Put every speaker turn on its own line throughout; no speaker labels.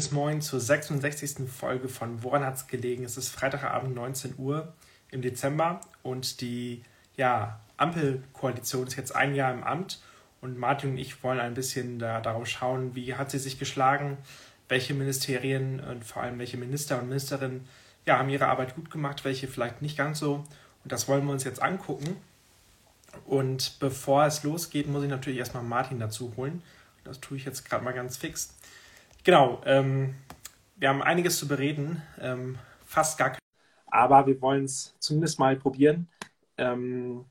Bis Moin zur 66. Folge von Woran hat's gelegen? Es ist Freitagabend 19 Uhr im Dezember und die ja, Ampelkoalition ist jetzt ein Jahr im Amt und Martin und ich wollen ein bisschen da, darauf schauen, wie hat sie sich geschlagen, welche Ministerien und vor allem welche Minister und Ministerinnen ja, haben ihre Arbeit gut gemacht, welche vielleicht nicht ganz so. Und das wollen wir uns jetzt angucken. Und bevor es losgeht, muss ich natürlich erstmal Martin dazu holen. Das tue ich jetzt gerade mal ganz fix. Genau, ähm, wir haben einiges zu bereden, ähm, fast gar kein, aber wir wollen es zumindest mal probieren, ähm,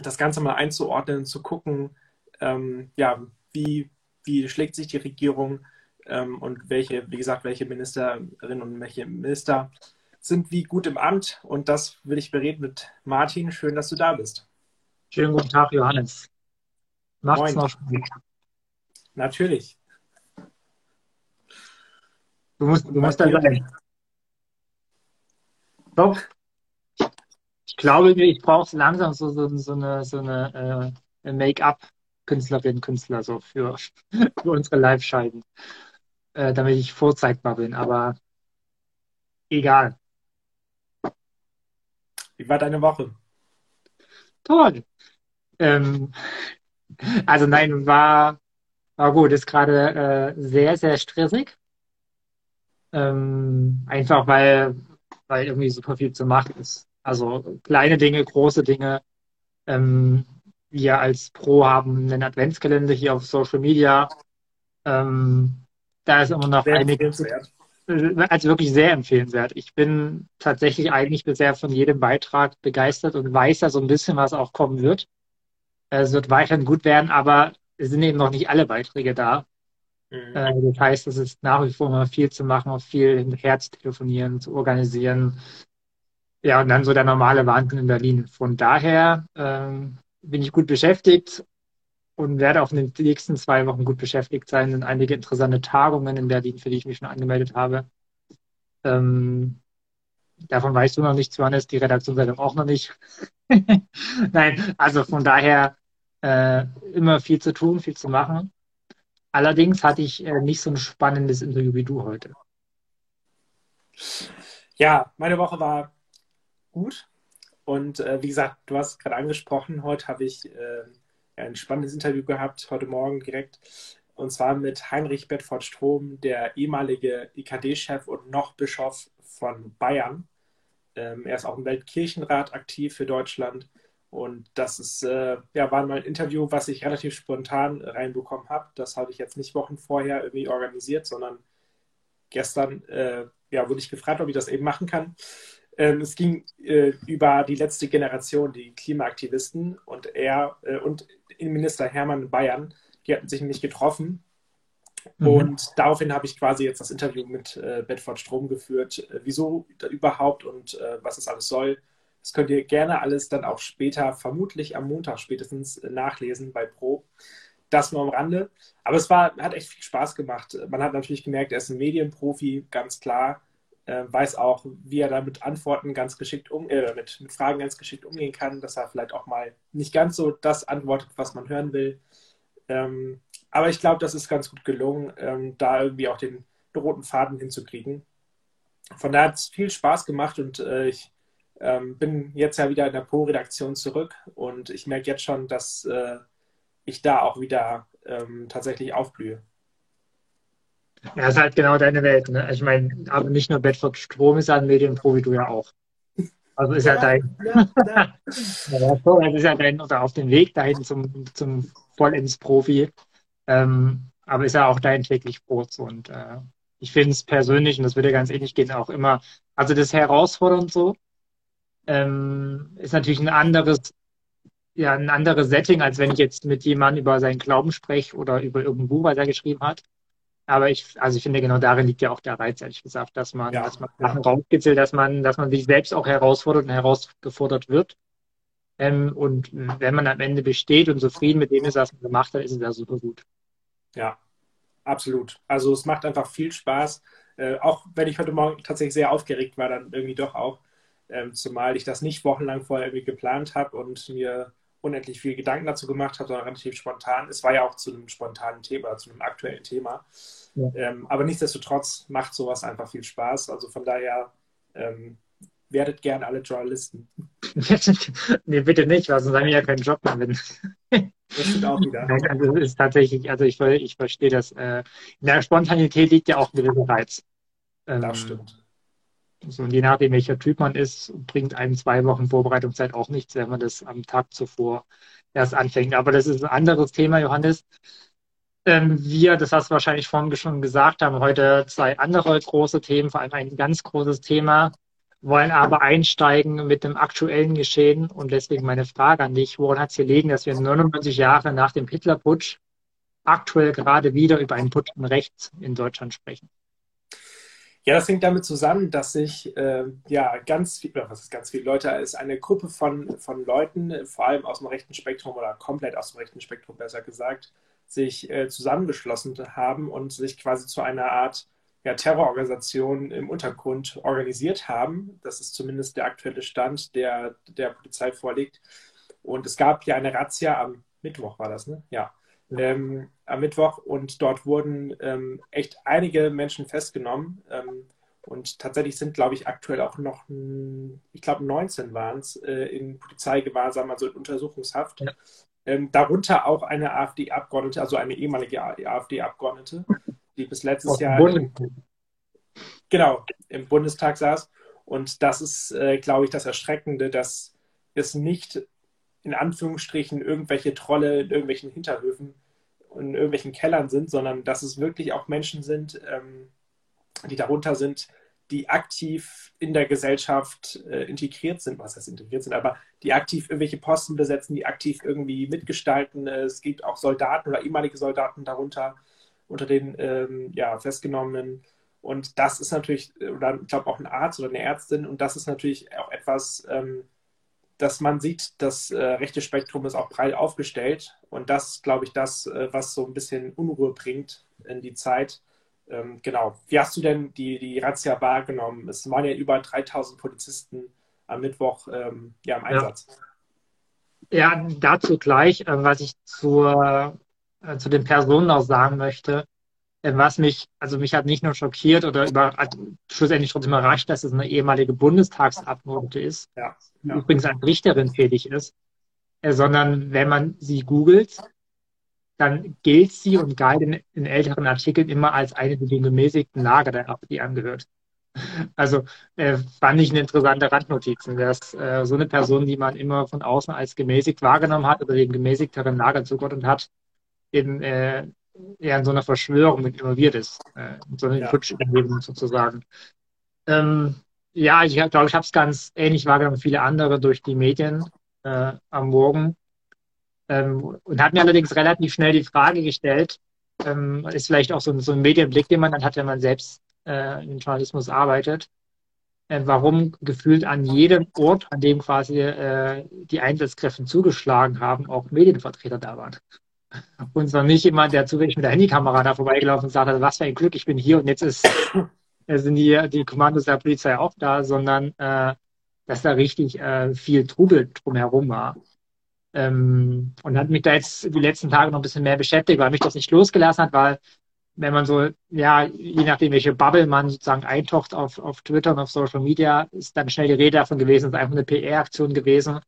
das Ganze mal einzuordnen, zu gucken, ähm, ja, wie, wie schlägt sich die Regierung ähm, und welche, wie gesagt, welche Ministerinnen und welche Minister sind wie gut im Amt. Und das will ich bereden mit Martin. Schön, dass du da bist.
Schönen guten Tag, Johannes.
Macht's Moin. noch. Natürlich.
Du musst, du musst da sein. Doch. Ich glaube, ich brauche langsam so, so, so eine, so eine äh, Make-up-Künstlerin, Künstler so für, für unsere Live-Schalten, äh, damit ich vorzeigbar bin. Aber egal.
Wie war deine Woche?
Toll. Ähm, also nein, war, war gut. Ist gerade äh, sehr, sehr stressig. Ähm, einfach weil, weil irgendwie super viel zu machen ist. Also kleine Dinge, große Dinge. Ähm, wir als Pro haben einen Adventskalender hier auf Social Media. Ähm, da ist immer noch sehr einiges. Also wirklich sehr empfehlenswert. Ich bin tatsächlich eigentlich bisher von jedem Beitrag begeistert und weiß ja so ein bisschen, was auch kommen wird. Es wird weiterhin gut werden, aber es sind eben noch nicht alle Beiträge da. Mhm. Äh, das heißt, es ist nach wie vor immer viel zu machen, auch viel hinterher zu telefonieren, zu organisieren. Ja, und dann so der normale Wahnsinn in Berlin. Von daher ähm, bin ich gut beschäftigt und werde auch in den nächsten zwei Wochen gut beschäftigt sein. Es sind einige interessante Tagungen in Berlin, für die ich mich schon angemeldet habe. Ähm, davon weißt du noch nichts, Johannes, die Redaktionsleitung auch noch nicht. Nein, also von daher äh, immer viel zu tun, viel zu machen. Allerdings hatte ich äh, nicht so ein spannendes Interview wie du heute.
Ja, meine Woche war gut. Und äh, wie gesagt, du hast gerade angesprochen, heute habe ich äh, ein spannendes Interview gehabt, heute Morgen direkt. Und zwar mit Heinrich Bedford Strom, der ehemalige IKD-Chef und noch Bischof von Bayern. Ähm, er ist auch im Weltkirchenrat aktiv für Deutschland und das ist, äh, ja, war mal ein Interview, was ich relativ spontan reinbekommen habe. Das habe ich jetzt nicht Wochen vorher irgendwie organisiert, sondern gestern äh, ja, wurde ich gefragt, ob ich das eben machen kann. Ähm, es ging äh, über die letzte Generation, die Klimaaktivisten und er äh, und Innenminister Hermann Bayern, die hatten sich nämlich getroffen. Mhm. Und daraufhin habe ich quasi jetzt das Interview mit äh, Bedford Strom geführt, äh, wieso überhaupt und was es alles soll das könnt ihr gerne alles dann auch später, vermutlich am Montag spätestens, nachlesen bei Pro. Das nur am Rande. Aber es war, hat echt viel Spaß gemacht. Man hat natürlich gemerkt, er ist ein Medienprofi, ganz klar. Äh, weiß auch, wie er da mit Antworten ganz geschickt um, äh, mit, mit Fragen ganz geschickt umgehen kann, dass er vielleicht auch mal nicht ganz so das antwortet, was man hören will. Ähm, aber ich glaube, das ist ganz gut gelungen, ähm, da irgendwie auch den roten Faden hinzukriegen. Von daher hat es viel Spaß gemacht und äh, ich ähm, bin jetzt ja wieder in der Po-Redaktion zurück und ich merke jetzt schon, dass äh, ich da auch wieder ähm, tatsächlich aufblühe.
Ja, ist halt genau deine Welt. Ne? Ich meine, aber nicht nur Bedford Strom ist ein Medienpro, wie du ja auch. Also ist ja, ja dein, ja, ja. ja, ist ja dein, oder auf dem Weg dahin zum, zum Vollends-Profi. Ähm, aber ist ja auch dein täglich Brot. Und äh, ich finde es persönlich, und das würde ganz ähnlich gehen, auch immer, also das herausfordernd so, ähm, ist natürlich ein anderes, ja, ein anderes Setting, als wenn ich jetzt mit jemandem über seinen Glauben spreche oder über irgendein Buch, was er geschrieben hat. Aber ich, also ich finde, genau darin liegt ja auch der Reiz, ehrlich gesagt, dass man, ja, dass man Sachen ja. rauskitzelt, dass man, dass man sich selbst auch herausfordert und herausgefordert wird. Ähm, und wenn man am Ende besteht und zufrieden mit dem ist, was man gemacht hat, ist es ja super gut.
Ja, absolut. Also es macht einfach viel Spaß. Äh, auch wenn ich heute Morgen tatsächlich sehr aufgeregt war, dann irgendwie doch auch. Ähm, zumal ich das nicht wochenlang vorher irgendwie geplant habe und mir unendlich viel Gedanken dazu gemacht habe, sondern relativ spontan. Es war ja auch zu einem spontanen Thema, zu einem aktuellen Thema. Ja. Ähm, aber nichtsdestotrotz macht sowas einfach viel Spaß. Also von daher ähm, werdet gern alle Journalisten.
nee, bitte nicht, weil sonst haben wir ja keinen Job mehr.
das stimmt auch wieder.
Also es ist tatsächlich, also ich, ich verstehe das. Äh, in der Spontanität liegt ja auch ein gewisser Reiz.
Ähm, das stimmt.
Und je nachdem, welcher Typ man ist, bringt einem zwei Wochen Vorbereitungszeit auch nichts, wenn man das am Tag zuvor erst anfängt. Aber das ist ein anderes Thema, Johannes. Ähm, wir, das hast du wahrscheinlich vorhin schon gesagt, haben heute zwei andere große Themen, vor allem ein ganz großes Thema, wollen aber einsteigen mit dem aktuellen Geschehen. Und deswegen meine Frage an dich, woran hat es gelegen, dass wir 99 Jahre nach dem Hitlerputsch aktuell gerade wieder über einen Putsch rechts in Deutschland sprechen?
Ja, das hängt damit zusammen, dass sich äh, ja ganz viel, was ist ganz viele Leute, ist eine Gruppe von, von Leuten, vor allem aus dem rechten Spektrum oder komplett aus dem rechten Spektrum besser gesagt, sich äh, zusammengeschlossen haben und sich quasi zu einer Art ja, Terrororganisation im Untergrund organisiert haben. Das ist zumindest der aktuelle Stand, der der Polizei vorliegt. Und es gab ja eine Razzia am Mittwoch, war das, ne? Ja. Ähm, am Mittwoch und dort wurden ähm, echt einige Menschen festgenommen. Ähm, und tatsächlich sind, glaube ich, aktuell auch noch, ich glaube, 19 waren es äh, in Polizeigewahrsam, also in Untersuchungshaft. Ja. Ähm, darunter auch eine AfD-Abgeordnete, also eine ehemalige AfD-Abgeordnete, die bis letztes Jahr im, genau im Bundestag saß. Und das ist, äh, glaube ich, das Erschreckende, dass es nicht in Anführungsstrichen irgendwelche Trolle in irgendwelchen Hinterhöfen und in irgendwelchen Kellern sind, sondern dass es wirklich auch Menschen sind, ähm, die darunter sind, die aktiv in der Gesellschaft äh, integriert sind, was heißt integriert sind, aber die aktiv irgendwelche Posten besetzen, die aktiv irgendwie mitgestalten. Es gibt auch Soldaten oder ehemalige Soldaten darunter unter den ähm, ja, Festgenommenen. Und das ist natürlich, oder ich glaube auch ein Arzt oder eine Ärztin, und das ist natürlich auch etwas, ähm, dass man sieht, das äh, rechte Spektrum ist auch breit aufgestellt. Und das, glaube ich, das, äh, was so ein bisschen Unruhe bringt in die Zeit. Ähm, genau. Wie hast du denn die, die Razzia wahrgenommen? Es waren ja über 3000 Polizisten am Mittwoch ähm, ja, im Einsatz.
Ja. ja dazu gleich, äh, was ich zur, äh, zu den Personen auch sagen möchte. Äh, was mich, also mich hat nicht nur schockiert oder über, schlussendlich trotzdem überrascht, dass es eine ehemalige Bundestagsabgeordnete ist, ja, ja. die übrigens als Richterin tätig ist, äh, sondern wenn man sie googelt, dann gilt sie und galt in, in, älteren Artikeln immer als eine, die dem gemäßigten Lager der AfD angehört. Also äh, fand ich eine interessante Randnotiz, dass äh, so eine Person, die man immer von außen als gemäßigt wahrgenommen hat oder dem gemäßigteren Lager zugeordnet hat, in, äh, eher in so einer Verschwörung mit involviert ist, äh, in so einer ja. Putschüberlegung sozusagen. Ähm, ja, ich glaube, ich habe es ganz ähnlich wahrgenommen wie viele andere durch die Medien äh, am Morgen ähm, und hat mir allerdings relativ schnell die Frage gestellt, ähm, ist vielleicht auch so, so, ein Medienblick, den man dann hat, wenn man selbst äh, im Journalismus arbeitet, äh, warum gefühlt an jedem Ort, an dem quasi äh, die Einsatzkräfte zugeschlagen haben, auch Medienvertreter da waren und zwar nicht jemand, der zufällig mit der Handykamera da vorbeigelaufen und sagt, also, was für ein Glück, ich bin hier und jetzt ist, sind die, die Kommandos der Polizei auch da, sondern äh, dass da richtig äh, viel Trubel drumherum war. Ähm, und hat mich da jetzt die letzten Tage noch ein bisschen mehr beschäftigt, weil mich das nicht losgelassen hat, weil wenn man so, ja, je nachdem, welche Bubble man sozusagen eintaucht auf, auf Twitter und auf Social Media, ist dann schnell die Rede davon gewesen, es ist einfach eine PR-Aktion gewesen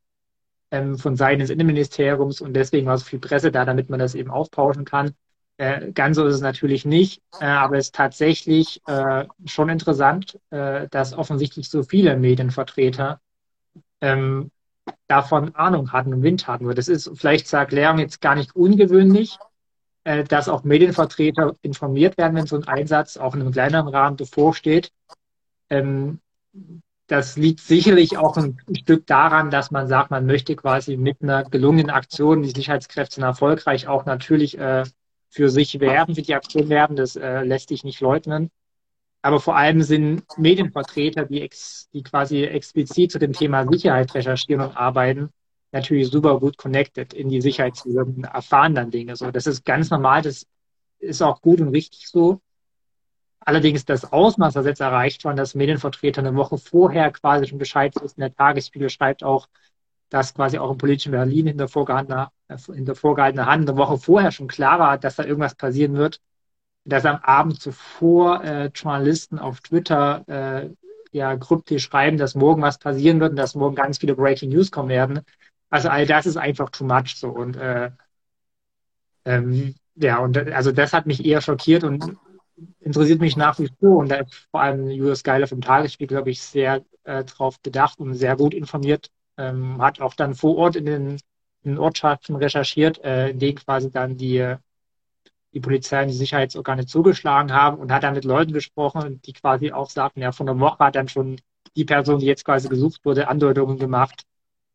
ähm, von Seiten des Innenministeriums und deswegen war so viel Presse da, damit man das eben aufpauschen kann. Äh, ganz so ist es natürlich nicht, äh, aber es ist tatsächlich äh, schon interessant, äh, dass offensichtlich so viele Medienvertreter ähm, davon Ahnung hatten und Wind hatten. Das ist vielleicht zur Erklärung jetzt gar nicht ungewöhnlich, äh, dass auch Medienvertreter informiert werden, wenn so ein Einsatz auch in einem kleineren Rahmen bevorsteht. Ähm, das liegt sicherlich auch ein Stück daran, dass man sagt, man möchte quasi mit einer gelungenen Aktion die Sicherheitskräfte erfolgreich auch natürlich äh, für sich werben, für die Aktion werben. Das äh, lässt sich nicht leugnen. Aber vor allem sind Medienvertreter, die, ex, die quasi explizit zu dem Thema Sicherheit recherchieren und arbeiten, natürlich super gut connected in die Sicherheitsbehörden, erfahren dann Dinge. So, das ist ganz normal, das ist auch gut und richtig so. Allerdings das Ausmaß, das jetzt erreicht war, dass Medienvertreter eine Woche vorher quasi schon Bescheid wissen. Der Tagesspiegel schreibt auch, dass quasi auch im politischen Berlin hinter vorgehaltener, hinter vorgehaltener Hand eine Woche vorher schon klar war, dass da irgendwas passieren wird, dass am Abend zuvor äh, Journalisten auf Twitter äh, ja kryptisch schreiben, dass morgen was passieren wird und dass morgen ganz viele Breaking News kommen werden. Also all das ist einfach too much so und äh, ähm, ja und also das hat mich eher schockiert und interessiert mich nach wie vor und da ist vor allem Julius Geiler vom Tagesspiegel, glaube ich, sehr äh, drauf gedacht und sehr gut informiert. Ähm, hat auch dann vor Ort in den, in den Ortschaften recherchiert, äh, in denen quasi dann die, die Polizei und die Sicherheitsorgane zugeschlagen haben und hat dann mit Leuten gesprochen, die quasi auch sagten, ja, von der Woche hat dann schon die Person, die jetzt quasi gesucht wurde, Andeutungen gemacht,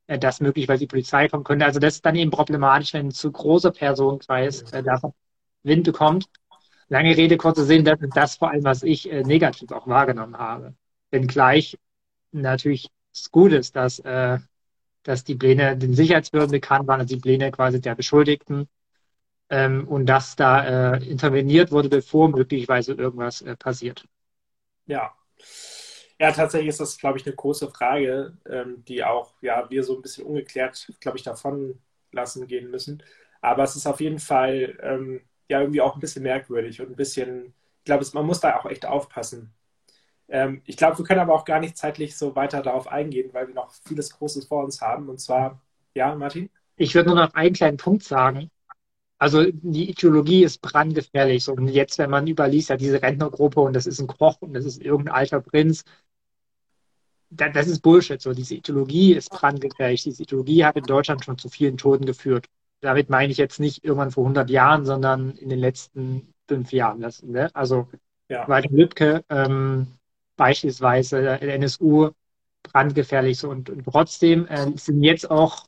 äh, dass möglicherweise die Polizei kommen könnte. Also das ist dann eben problematisch, wenn ein zu großer Personenkreis äh, davon Wind bekommt. Lange Rede, kurzer Sinn, das ist das vor allem, was ich äh, negativ auch wahrgenommen habe. Wenngleich natürlich es gut ist, dass, äh, dass die Pläne den Sicherheitsbehörden bekannt waren, also die Pläne quasi der Beschuldigten ähm, und dass da äh, interveniert wurde, bevor möglicherweise irgendwas äh, passiert.
Ja. Ja, tatsächlich ist das, glaube ich, eine große Frage, ähm, die auch ja, wir so ein bisschen ungeklärt, glaube ich, davon lassen gehen müssen. Aber es ist auf jeden Fall ähm, ja irgendwie auch ein bisschen merkwürdig und ein bisschen, ich glaube, man muss da auch echt aufpassen. Ähm, ich glaube, wir können aber auch gar nicht zeitlich so weiter darauf eingehen, weil wir noch vieles Großes vor uns haben. Und zwar, ja, Martin?
Ich würde nur noch einen kleinen Punkt sagen. Also die Ideologie ist brandgefährlich. Und jetzt, wenn man überliest, ja diese Rentnergruppe und das ist ein Koch und das ist irgendein alter Prinz, das ist Bullshit. So, diese Ideologie ist brandgefährlich. Diese Ideologie hat in Deutschland schon zu vielen Toten geführt damit meine ich jetzt nicht irgendwann vor 100 Jahren, sondern in den letzten fünf Jahren. Das, ne? Also ja. Walter Lübcke ähm, beispielsweise, der NSU, brandgefährlich so und, und trotzdem äh, sind jetzt auch,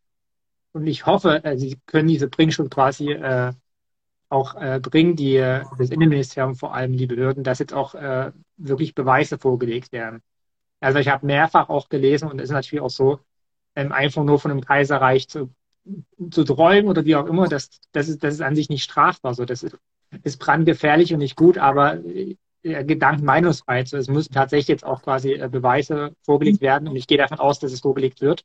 und ich hoffe, äh, sie können diese Bringschuld quasi äh, auch äh, bringen, die, das Innenministerium vor allem, die Behörden, dass jetzt auch äh, wirklich Beweise vorgelegt werden. Also ich habe mehrfach auch gelesen und es ist natürlich auch so, ähm, einfach nur von dem Kaiserreich zu zu träumen oder wie auch immer, das, das, ist, das ist an sich nicht strafbar. So, das ist, ist brandgefährlich und nicht gut, aber äh, Gedanken Meinungsfreiheit. So, es müssen tatsächlich jetzt auch quasi äh, Beweise vorgelegt werden und ich gehe davon aus, dass es vorgelegt wird.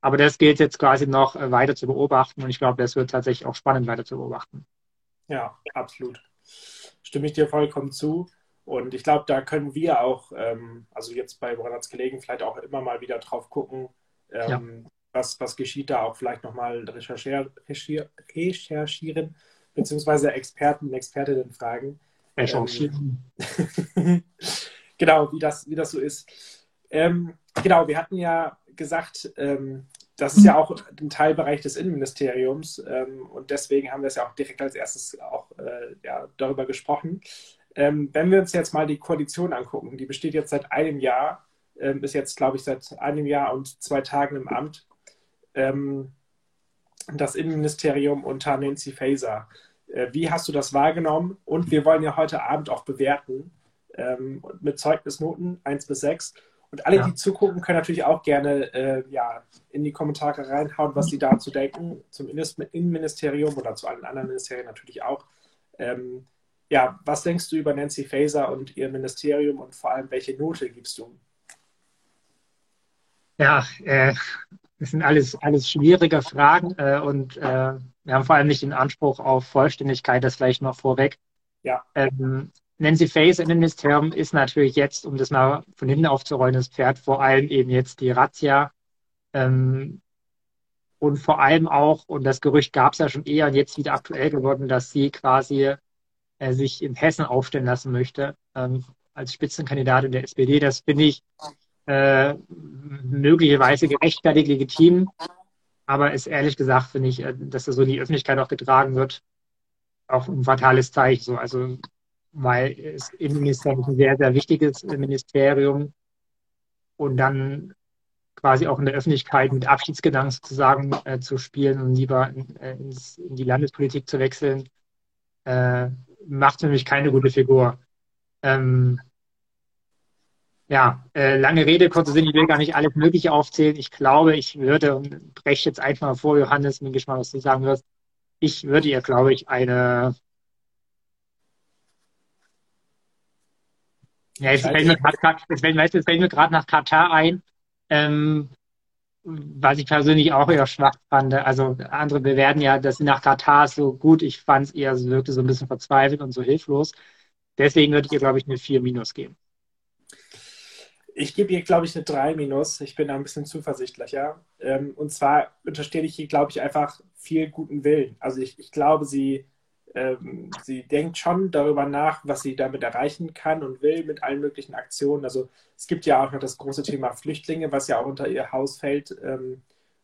Aber das gilt jetzt quasi noch äh, weiter zu beobachten und ich glaube, das wird tatsächlich auch spannend weiter zu beobachten.
Ja, absolut. Stimme ich dir vollkommen zu. Und ich glaube, da können wir auch, ähm, also jetzt bei Woran gelegen, vielleicht auch immer mal wieder drauf gucken, ähm, ja was, was geschieht da, auch vielleicht nochmal recherchier, recherchieren, beziehungsweise Experten und Expertinnen fragen.
Recherchieren.
Ähm, genau, wie das, wie das so ist. Ähm, genau, wir hatten ja gesagt, ähm, das ist ja auch ein Teilbereich des Innenministeriums ähm, und deswegen haben wir es ja auch direkt als erstes auch äh, ja, darüber gesprochen. Ähm, wenn wir uns jetzt mal die Koalition angucken, die besteht jetzt seit einem Jahr, ähm, ist jetzt, glaube ich, seit einem Jahr und zwei Tagen im Amt ähm, das Innenministerium unter Nancy Faeser. Äh, wie hast du das wahrgenommen? Und wir wollen ja heute Abend auch bewerten ähm, mit Zeugnisnoten 1 bis 6. Und alle, ja. die zugucken, können natürlich auch gerne äh, ja, in die Kommentare reinhauen, was sie dazu denken, zum Innenministerium oder zu allen anderen Ministerien natürlich auch. Ähm, ja, was denkst du über Nancy Faeser und ihr Ministerium und vor allem, welche Note gibst du?
Ja, äh, das sind alles, alles schwierige Fragen äh, und äh, wir haben vor allem nicht den Anspruch auf Vollständigkeit, das vielleicht noch vorweg. Ja. Ähm, Nancy Faeser in dem Ministerium ist natürlich jetzt, um das mal von hinten aufzurollen, das Pferd vor allem eben jetzt die Razzia. Ähm, und vor allem auch, und das Gerücht gab es ja schon eher und jetzt wieder aktuell geworden, dass sie quasi äh, sich in Hessen aufstellen lassen möchte ähm, als Spitzenkandidatin der SPD. Das finde ich äh, möglicherweise gerechtfertigt, legitim. Aber ist ehrlich gesagt, finde ich, äh, dass das so in die Öffentlichkeit auch getragen wird, auch ein fatales Zeichen. So. Also, weil es Innenministerium ein sehr, sehr wichtiges Ministerium und dann quasi auch in der Öffentlichkeit mit Abschiedsgedanken sozusagen äh, zu spielen und lieber in, äh, ins, in, die Landespolitik zu wechseln, äh, macht für mich keine gute Figur. Ähm, ja, äh, lange Rede, kurzer Sinn, ich will gar nicht alles Mögliche aufzählen. Ich glaube, ich würde, und breche jetzt einfach mal vor, Johannes, bin gespannt, was du sagen wirst. Ich würde ihr, glaube ich, eine. Ja, jetzt fällt mir gerade weißt, fällt mir gerade nach Katar ein. Ähm, was ich persönlich auch eher schwach fand. Also andere bewerten ja, dass sie nach Katar so gut. Ich fand es eher, es wirkte so ein bisschen verzweifelt und so hilflos. Deswegen würde ich ihr, glaube ich, eine 4 minus geben.
Ich gebe ihr, glaube ich, eine 3 minus. Ich bin da ein bisschen zuversichtlicher. Ähm, und zwar unterstelle ich ihr, glaube ich, einfach viel guten Willen. Also ich, ich glaube, sie ähm, sie denkt schon darüber nach, was sie damit erreichen kann und will mit allen möglichen Aktionen. Also es gibt ja auch noch das große Thema Flüchtlinge, was ja auch unter ihr Haus fällt ähm,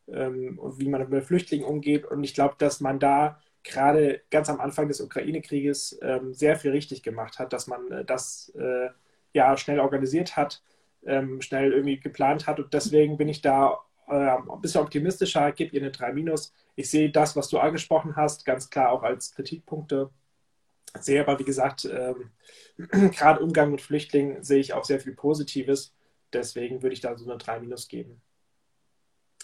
ähm, und wie man mit Flüchtlingen umgeht. Und ich glaube, dass man da gerade ganz am Anfang des Ukraine-Krieges ähm, sehr viel richtig gemacht hat, dass man äh, das äh, ja schnell organisiert hat, ähm, schnell irgendwie geplant hat. Und deswegen bin ich da äh, ein bisschen optimistischer, gebe ihr eine 3 minus ich sehe das, was du angesprochen hast, ganz klar auch als Kritikpunkte. Sehe aber, wie gesagt, ähm, gerade Umgang mit Flüchtlingen sehe ich auch sehr viel Positives. Deswegen würde ich da so eine 3 Minus geben.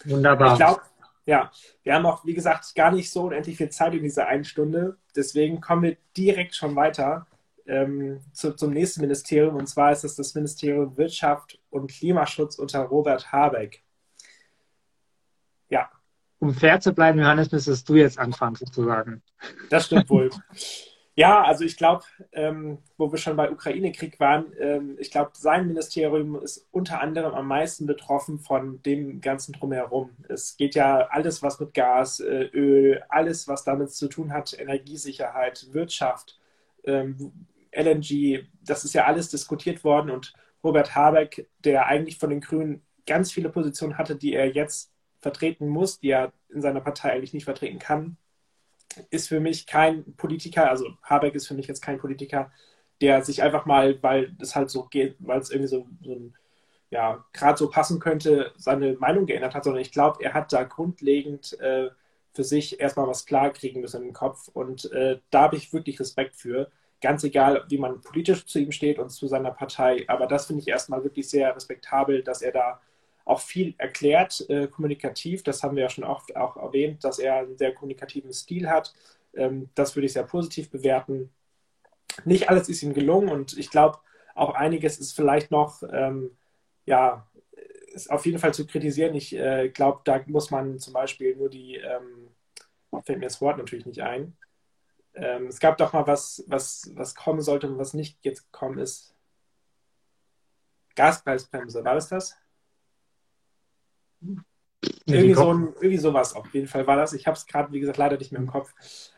Wunderbar.
Ich glaube, ja, wir haben auch, wie gesagt, gar nicht so unendlich viel Zeit in dieser einen Stunde. Deswegen kommen wir direkt schon weiter ähm, zu, zum nächsten Ministerium. Und zwar ist es das Ministerium Wirtschaft und Klimaschutz unter Robert Habeck.
Ja, um fair zu bleiben, Johannes, müsstest du jetzt anfangen, sozusagen.
Das stimmt wohl. Ja, also ich glaube, ähm, wo wir schon bei Ukraine-Krieg waren, ähm, ich glaube, sein Ministerium ist unter anderem am meisten betroffen von dem Ganzen drumherum. Es geht ja alles, was mit Gas, äh, Öl, alles, was damit zu tun hat, Energiesicherheit, Wirtschaft, ähm, LNG, das ist ja alles diskutiert worden und Robert Habeck, der eigentlich von den Grünen ganz viele Positionen hatte, die er jetzt vertreten muss, die er in seiner Partei eigentlich nicht vertreten kann, ist für mich kein Politiker, also Habeck ist für mich jetzt kein Politiker, der sich einfach mal, weil es halt so geht, weil es irgendwie so, so ein, ja, gerade so passen könnte, seine Meinung geändert hat, sondern ich glaube, er hat da grundlegend äh, für sich erstmal was klar kriegen müssen im Kopf und äh, da habe ich wirklich Respekt für. Ganz egal, wie man politisch zu ihm steht und zu seiner Partei, aber das finde ich erstmal wirklich sehr respektabel, dass er da auch viel erklärt, äh, kommunikativ. Das haben wir ja schon oft auch erwähnt, dass er einen sehr kommunikativen Stil hat. Ähm, das würde ich sehr positiv bewerten. Nicht alles ist ihm gelungen und ich glaube, auch einiges ist vielleicht noch, ähm, ja, ist auf jeden Fall zu kritisieren. Ich äh, glaube, da muss man zum Beispiel nur die, ähm, fällt mir das Wort natürlich nicht ein. Ähm, es gab doch mal was, was, was kommen sollte und was nicht jetzt gekommen ist. Gaspreisbremse, war das das? Irgendwie, so ein, irgendwie sowas auf jeden Fall war das. Ich habe es gerade, wie gesagt, leider nicht mehr im Kopf.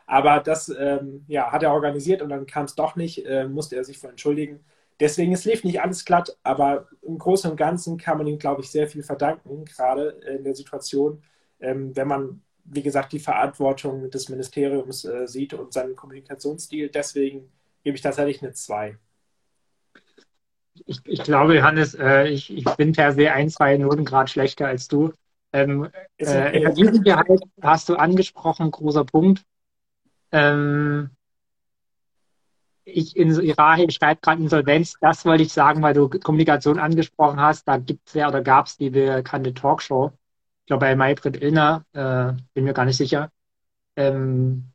Aber das ähm, ja, hat er organisiert und dann kam es doch nicht, äh, musste er sich vor entschuldigen. Deswegen, es lief nicht alles glatt, aber im Großen und Ganzen kann man ihm, glaube ich, sehr viel verdanken, gerade in der Situation, ähm, wenn man, wie gesagt, die Verantwortung des Ministeriums äh, sieht und seinen Kommunikationsstil. Deswegen gebe ich tatsächlich eine 2
ich, ich glaube, Johannes, äh, ich, ich bin per se ein, zwei Noten Grad schlechter als du. Ähm, äh, Energiesicherheit hast du angesprochen, großer Punkt. Ähm, ich in Irache schreibt gerade Insolvenz. Das wollte ich sagen, weil du Kommunikation angesprochen hast. Da gibt es ja oder gab es die bekannte Talkshow. Ich glaube bei Maybrit Illner, äh, bin mir gar nicht sicher. Ähm,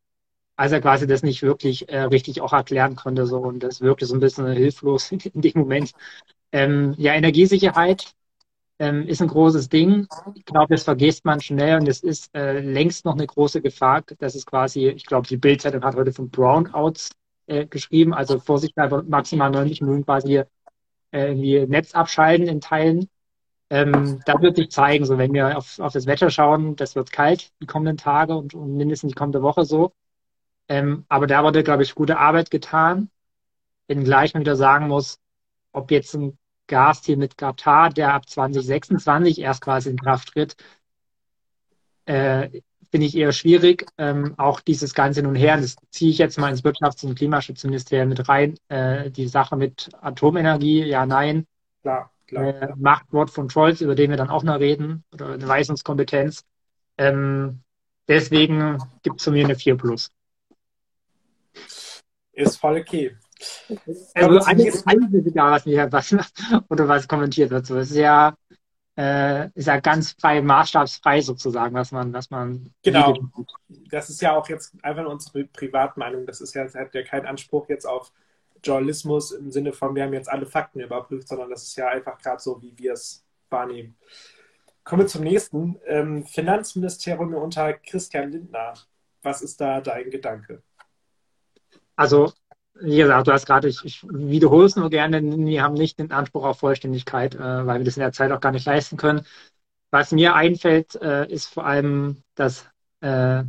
als er quasi das nicht wirklich äh, richtig auch erklären konnte. So, und das wirkte so ein bisschen hilflos in dem Moment. Ähm, ja, Energiesicherheit ähm, ist ein großes Ding. Ich glaube, das vergisst man schnell und es ist äh, längst noch eine große Gefahr. Das ist quasi, ich glaube, die Bildzeitung hat heute von Brownouts äh, geschrieben, also Vorsicht, maximal 90 Minuten quasi äh, irgendwie Netz abschalten in Teilen. Ähm, das wird sich zeigen, so wenn wir auf, auf das Wetter schauen, das wird kalt die kommenden Tage und, und mindestens die kommende Woche so. Ähm, aber da wurde, glaube ich, gute Arbeit getan. Wenngleich man wieder sagen muss, ob jetzt ein Gasdeal mit Katar, der ab 2026 erst quasi in Kraft tritt, äh, finde ich eher schwierig. Ähm, auch dieses Ganze nun her, das ziehe ich jetzt mal ins Wirtschafts- und Klimaschutzministerium mit rein, äh, die Sache mit Atomenergie, ja, nein.
Klar.
Äh, Machtwort von Scholz, über den wir dann auch noch reden, oder eine Weisungskompetenz. Ähm, deswegen gibt es von mir eine 4 Plus.
Ist voll okay.
Also alles, alles ist egal, was, mir, was oder was kommentiert wird. So ist ja, äh, ist ja ganz frei, maßstabsfrei sozusagen, was man, was man.
Genau. Das ist ja auch jetzt einfach unsere Privatmeinung. Das ist ja, das hat ja keinen Anspruch jetzt auf Journalismus im Sinne von, wir haben jetzt alle Fakten überprüft, sondern das ist ja einfach gerade so, wie wir es wahrnehmen. Kommen wir zum nächsten. Ähm, Finanzministerium unter Christian Lindner. Was ist da dein Gedanke?
Also, wie gesagt, du hast gerade, ich, ich wiederhole es nur gerne, wir haben nicht den Anspruch auf Vollständigkeit, äh, weil wir das in der Zeit auch gar nicht leisten können. Was mir einfällt, äh, ist vor allem das äh,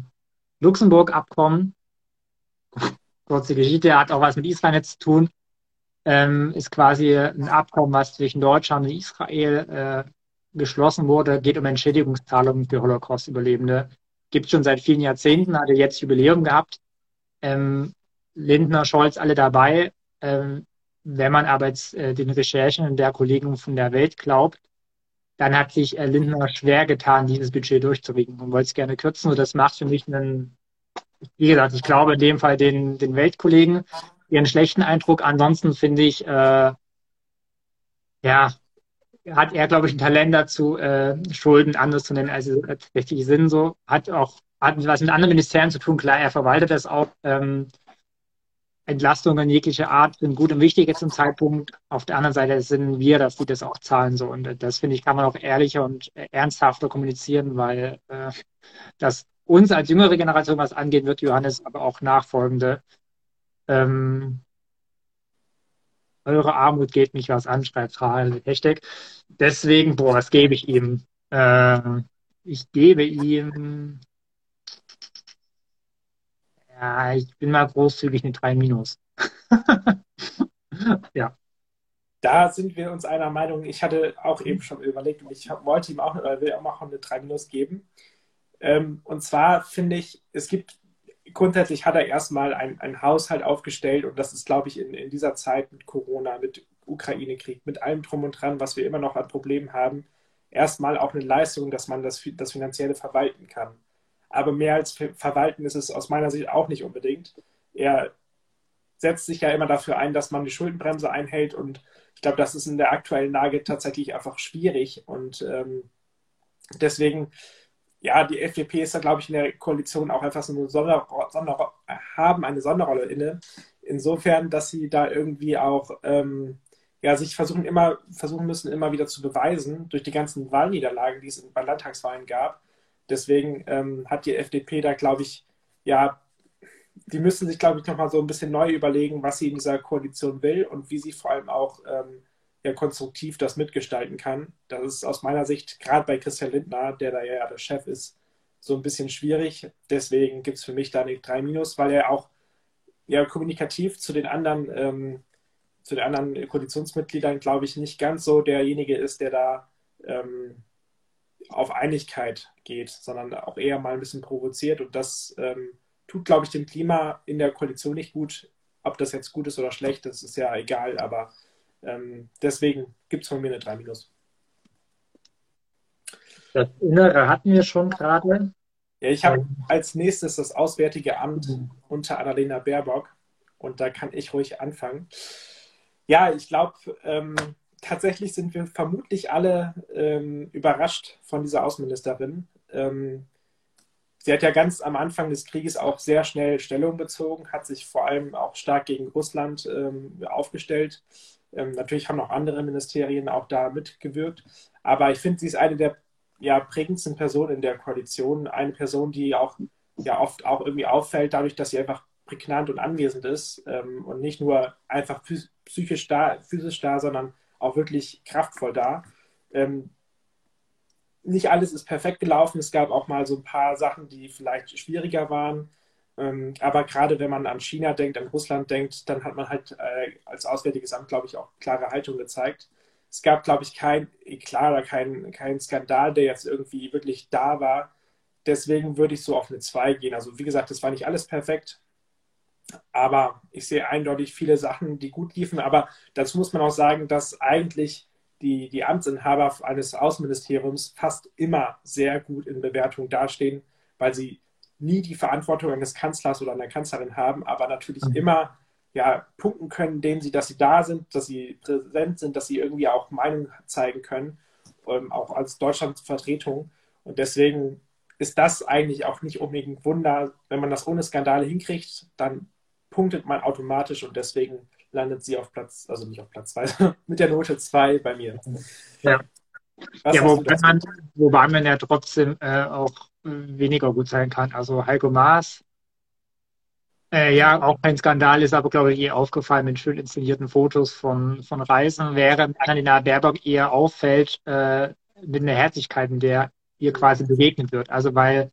Luxemburg-Abkommen. Kurze Geschichte, hat auch was mit Israel zu tun. Ähm, ist quasi ein Abkommen, was zwischen Deutschland und Israel äh, geschlossen wurde, geht um Entschädigungszahlungen für Holocaust-Überlebende. Gibt es schon seit vielen Jahrzehnten, hatte jetzt Jubiläum gehabt. Ähm, Lindner, Scholz, alle dabei. Ähm, wenn man aber jetzt äh, den Recherchen der Kollegen von der Welt glaubt, dann hat sich äh, Lindner schwer getan, dieses Budget durchzuwinken und wollte es gerne kürzen. Und das macht für mich einen, wie gesagt, ich glaube in dem Fall den, den Weltkollegen ihren schlechten Eindruck. Ansonsten finde ich, äh, ja, hat er, glaube ich, ein Talent dazu, äh, Schulden anders zu nennen, als sie tatsächlich sind. So hat auch hat was mit anderen Ministerien zu tun. Klar, er verwaltet das auch. Ähm, Entlastungen jeglicher Art sind gut und wichtig jetzt zum Zeitpunkt. Auf der anderen Seite sind wir, dass die das auch zahlen. So. Und das finde ich, kann man auch ehrlicher und ernsthafter kommunizieren, weil äh, das uns als jüngere Generation was angehen wird, Johannes, aber auch nachfolgende. Ähm, eure Armut geht mich was an, schreibt Hashtag. Deswegen, boah, was gebe ich ihm? Äh, ich gebe ihm ja, ich bin mal großzügig eine 3 minus.
ja. Da sind wir uns einer Meinung. Ich hatte auch eben schon überlegt und ich wollte ihm auch, oder will auch eine 3 minus geben. Ähm, und zwar finde ich, es gibt, grundsätzlich hat er erstmal einen Haushalt aufgestellt und das ist, glaube ich, in, in dieser Zeit mit Corona, mit Ukraine-Krieg, mit allem drum und dran, was wir immer noch an Problemen haben, erstmal auch eine Leistung, dass man das, das Finanzielle verwalten kann aber mehr als verwalten ist es aus meiner Sicht auch nicht unbedingt. Er setzt sich ja immer dafür ein, dass man die Schuldenbremse einhält und ich glaube, das ist in der aktuellen Lage tatsächlich einfach schwierig und ähm, deswegen, ja, die FDP ist da, glaube ich, in der Koalition auch einfach so eine Sonder, Sonder haben eine Sonderrolle inne. Insofern, dass sie da irgendwie auch ähm, ja, sich versuchen immer versuchen müssen, immer wieder zu beweisen durch die ganzen Wahlniederlagen, die es bei Landtagswahlen gab, Deswegen ähm, hat die FDP da, glaube ich, ja, die müssen sich, glaube ich, nochmal so ein bisschen neu überlegen, was sie in dieser Koalition will und wie sie vor allem auch ähm, ja, konstruktiv das mitgestalten kann. Das ist aus meiner Sicht, gerade bei Christian Lindner, der da ja der Chef ist, so ein bisschen schwierig. Deswegen gibt es für mich da eine 3 Minus, weil er auch ja, kommunikativ zu den anderen, ähm, zu den anderen Koalitionsmitgliedern, glaube ich, nicht ganz so derjenige ist, der da ähm, auf Einigkeit geht, sondern auch eher mal ein bisschen provoziert. Und das ähm, tut, glaube ich, dem Klima in der Koalition nicht gut. Ob das jetzt gut ist oder schlecht, das ist ja egal. Aber ähm, deswegen gibt es von mir eine 3 Minus.
Das Innere hatten wir schon gerade.
Ja, ich habe ähm. als nächstes das Auswärtige Amt unter Annalena Baerbock. Und da kann ich ruhig anfangen. Ja, ich glaube, ähm, tatsächlich sind wir vermutlich alle ähm, überrascht von dieser Außenministerin. Ähm, sie hat ja ganz am Anfang des Krieges auch sehr schnell Stellung bezogen, hat sich vor allem auch stark gegen Russland ähm, aufgestellt. Ähm, natürlich haben auch andere Ministerien auch da mitgewirkt. Aber ich finde, sie ist eine der ja, prägendsten Personen in der Koalition. Eine Person, die auch ja oft auch irgendwie auffällt, dadurch, dass sie einfach prägnant und anwesend ist ähm, und nicht nur einfach psychisch da, physisch da, sondern auch wirklich kraftvoll da. Ähm, nicht alles ist perfekt gelaufen. Es gab auch mal so ein paar Sachen, die vielleicht schwieriger waren. Ähm, aber gerade wenn man an China denkt, an Russland denkt, dann hat man halt äh, als Auswärtiges Amt, glaube ich, auch klare Haltung gezeigt. Es gab, glaube ich, kein Eklat oder kein, kein Skandal, der jetzt irgendwie wirklich da war. Deswegen würde ich so auf eine 2 gehen. Also wie gesagt, das war nicht alles perfekt. Aber ich sehe eindeutig viele Sachen, die gut liefen. Aber dazu muss man auch sagen, dass eigentlich die, die Amtsinhaber eines Außenministeriums fast immer sehr gut in Bewertung dastehen, weil sie nie die Verantwortung eines Kanzlers oder einer Kanzlerin haben, aber natürlich mhm. immer ja, punkten können, indem sie, dass sie da sind, dass sie präsent sind, dass sie irgendwie auch Meinung zeigen können, ähm, auch als Deutschlandsvertretung. Und deswegen ist das eigentlich auch nicht unbedingt Wunder. Wenn man das ohne Skandale hinkriegt, dann punktet man automatisch und deswegen landet sie auf Platz, also nicht auf Platz 2, mit der Note 2 bei mir.
Ja. Ja, wobei man, wobei man ja trotzdem äh, auch weniger gut sein kann. Also Heiko Maas, äh, ja, auch kein Skandal, ist aber, glaube ich, eher aufgefallen mit schön inszenierten Fotos von, von Reisen, während Annalena Baerbock eher auffällt äh, mit einer Herzlichkeit, in der ihr quasi begegnet wird. Also weil,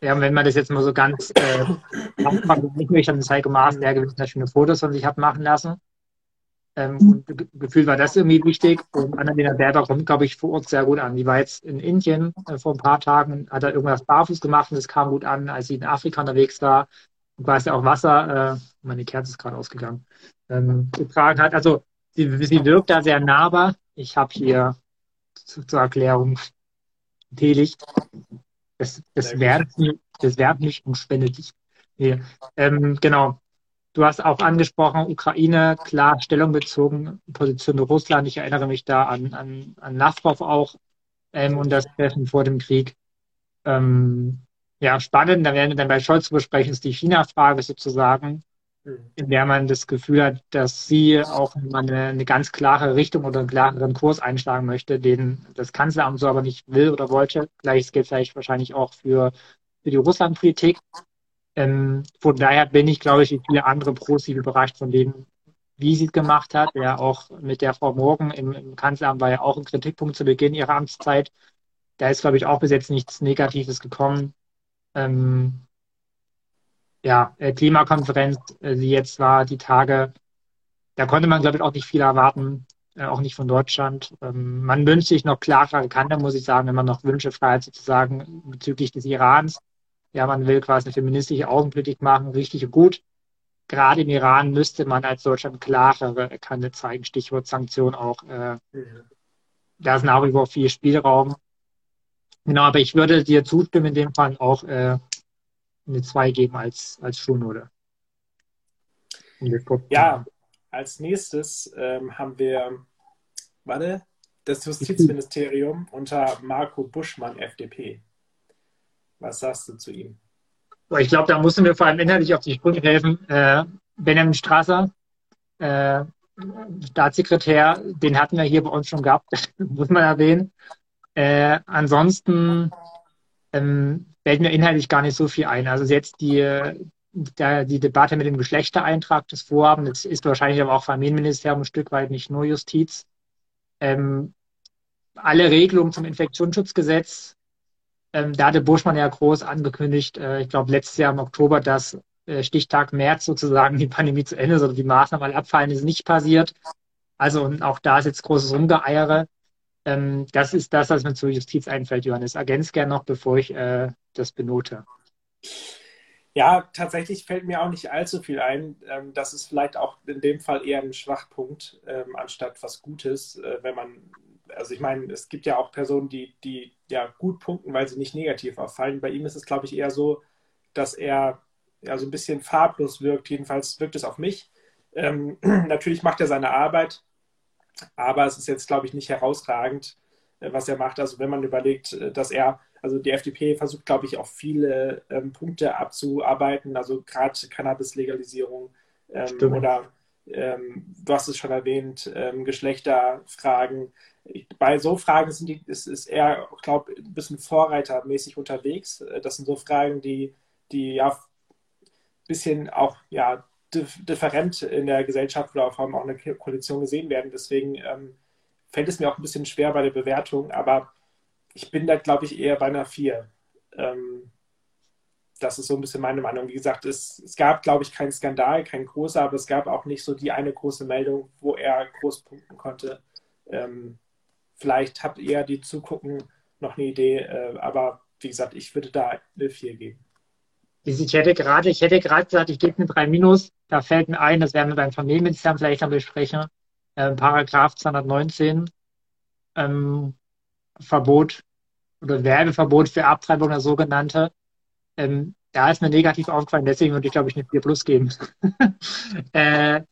ja, wenn man das jetzt mal so ganz äh, möchte, dann ist Heiko Maas der gewesen, schöne Fotos von sich hat machen lassen. Ähm, und gefühlt war das irgendwie wichtig. Und Annalena Baerbock kommt, glaube ich, vor Ort sehr gut an. Die war jetzt in Indien äh, vor ein paar Tagen, hat da irgendwas barfuß gemacht und das kam gut an, als sie in Afrika unterwegs war und quasi auch Wasser, äh, meine Kerze ist gerade ausgegangen, ähm, getragen hat. Also sie, sie wirkt da sehr nahbar. Ich habe hier zu, zur Erklärung Teelicht. Das, das, wärmt mich, das wärmt mich und spendet dich. Nee. Ähm, genau. Du hast auch angesprochen, Ukraine, klar, Stellung bezogen, Position Russland. Ich erinnere mich da an, an, an Lavrov auch ähm, und das Treffen vor dem Krieg. Ähm, ja, spannend. Da werden wir dann bei Scholz zu besprechen, ist die China-Frage sozusagen, mhm. in der man das Gefühl hat, dass sie auch eine, eine ganz klare Richtung oder einen klareren Kurs einschlagen möchte, den das Kanzleramt so aber nicht will oder wollte. Gleiches gilt vielleicht wahrscheinlich auch für, für die Russlandpolitik. Ähm, von daher bin ich, glaube ich, wie viele andere Pros überrascht von dem, wie sie es gemacht hat. Ja, auch mit der Frau Morgen im, im Kanzleramt war ja auch ein Kritikpunkt zu Beginn ihrer Amtszeit. Da ist, glaube ich, auch bis jetzt nichts Negatives gekommen. Ähm, ja, äh, Klimakonferenz, äh, die jetzt war, die Tage, da konnte man, glaube ich, auch nicht viel erwarten, äh, auch nicht von Deutschland. Ähm, man wünscht sich noch klarere Kante, muss ich sagen, wenn man noch Wünsche frei hat, sozusagen bezüglich des Irans. Ja, man will quasi eine feministische Außenpolitik machen, richtig und gut. Gerade im Iran müsste man als Deutschland klarere Kante zeigen, Stichwort Sanktionen auch. Äh. Da ist nach wie vor viel Spielraum. Genau, aber ich würde dir zustimmen, in dem Fall auch äh, eine 2 geben als, als Schulnote.
Ja, als nächstes ähm, haben wir, warte, das Justizministerium unter Marco Buschmann, FDP. Was sagst du zu ihm?
Ich glaube, da mussten wir vor allem inhaltlich auf die Sprünge helfen. Äh, Benjamin Strasser, äh, Staatssekretär, den hatten wir hier bei uns schon gehabt, muss man erwähnen. Äh, ansonsten ähm, fällt mir inhaltlich gar nicht so viel ein. Also jetzt die, der, die Debatte mit dem Geschlechtereintrag, das Vorhaben, das ist wahrscheinlich aber auch Familienministerium ein Stück weit, nicht nur Justiz. Ähm, alle Regelungen zum Infektionsschutzgesetz ähm, da hatte Buschmann ja groß angekündigt, äh, ich glaube letztes Jahr im Oktober, dass äh, Stichtag März sozusagen die Pandemie zu Ende ist oder die Maßnahmen alle abfallen, ist nicht passiert. Also und auch da ist jetzt großes Rumgeeiere. Ähm, das ist das, was mir zur Justiz einfällt, Johannes. Ergänzt gerne noch, bevor ich äh, das benote.
Ja, tatsächlich fällt mir auch nicht allzu viel ein. Ähm, das ist vielleicht auch in dem Fall eher ein Schwachpunkt, ähm, anstatt was Gutes, äh, wenn man also ich meine, es gibt ja auch Personen, die, die ja gut punkten, weil sie nicht negativ auffallen. Bei ihm ist es, glaube ich, eher so, dass er ja so ein bisschen farblos wirkt. Jedenfalls wirkt es auf mich. Ähm, natürlich macht er seine Arbeit, aber es ist jetzt, glaube ich, nicht herausragend, äh, was er macht. Also wenn man überlegt, äh, dass er, also die FDP versucht, glaube ich, auch viele ähm, Punkte abzuarbeiten, also gerade Cannabis-Legalisierung ähm, oder ähm, du hast es schon erwähnt, ähm, Geschlechterfragen. Bei so Fragen sind die, ist, ist er, glaube ich, ein bisschen vorreitermäßig unterwegs. Äh, das sind so Fragen, die, die ja ein bisschen auch ja, different in der Gesellschaft oder vor allem auch in der Koalition gesehen werden. Deswegen ähm, fällt es mir auch ein bisschen schwer bei der Bewertung, aber ich bin da, glaube ich, eher bei einer 4. Ähm, das ist so ein bisschen meine Meinung. Wie gesagt, es, es gab, glaube ich, keinen Skandal, kein großer, aber es gab auch nicht so die eine große Meldung, wo er groß punkten konnte. Ähm, vielleicht habt ihr, die zugucken, noch eine Idee, äh, aber wie gesagt, ich würde da eine 4 geben.
Ich hätte gerade, ich hätte gerade gesagt, ich gebe eine 3 minus. Da fällt mir ein, das werden wir beim Familienministerium vielleicht dann besprechen. Äh, Paragraph 219, ähm, Verbot oder Werbeverbot für Abtreibung oder sogenannte. Ähm, da ist mir negativ aufgefallen, deswegen würde ich, glaube ich, eine 4 Plus geben. äh,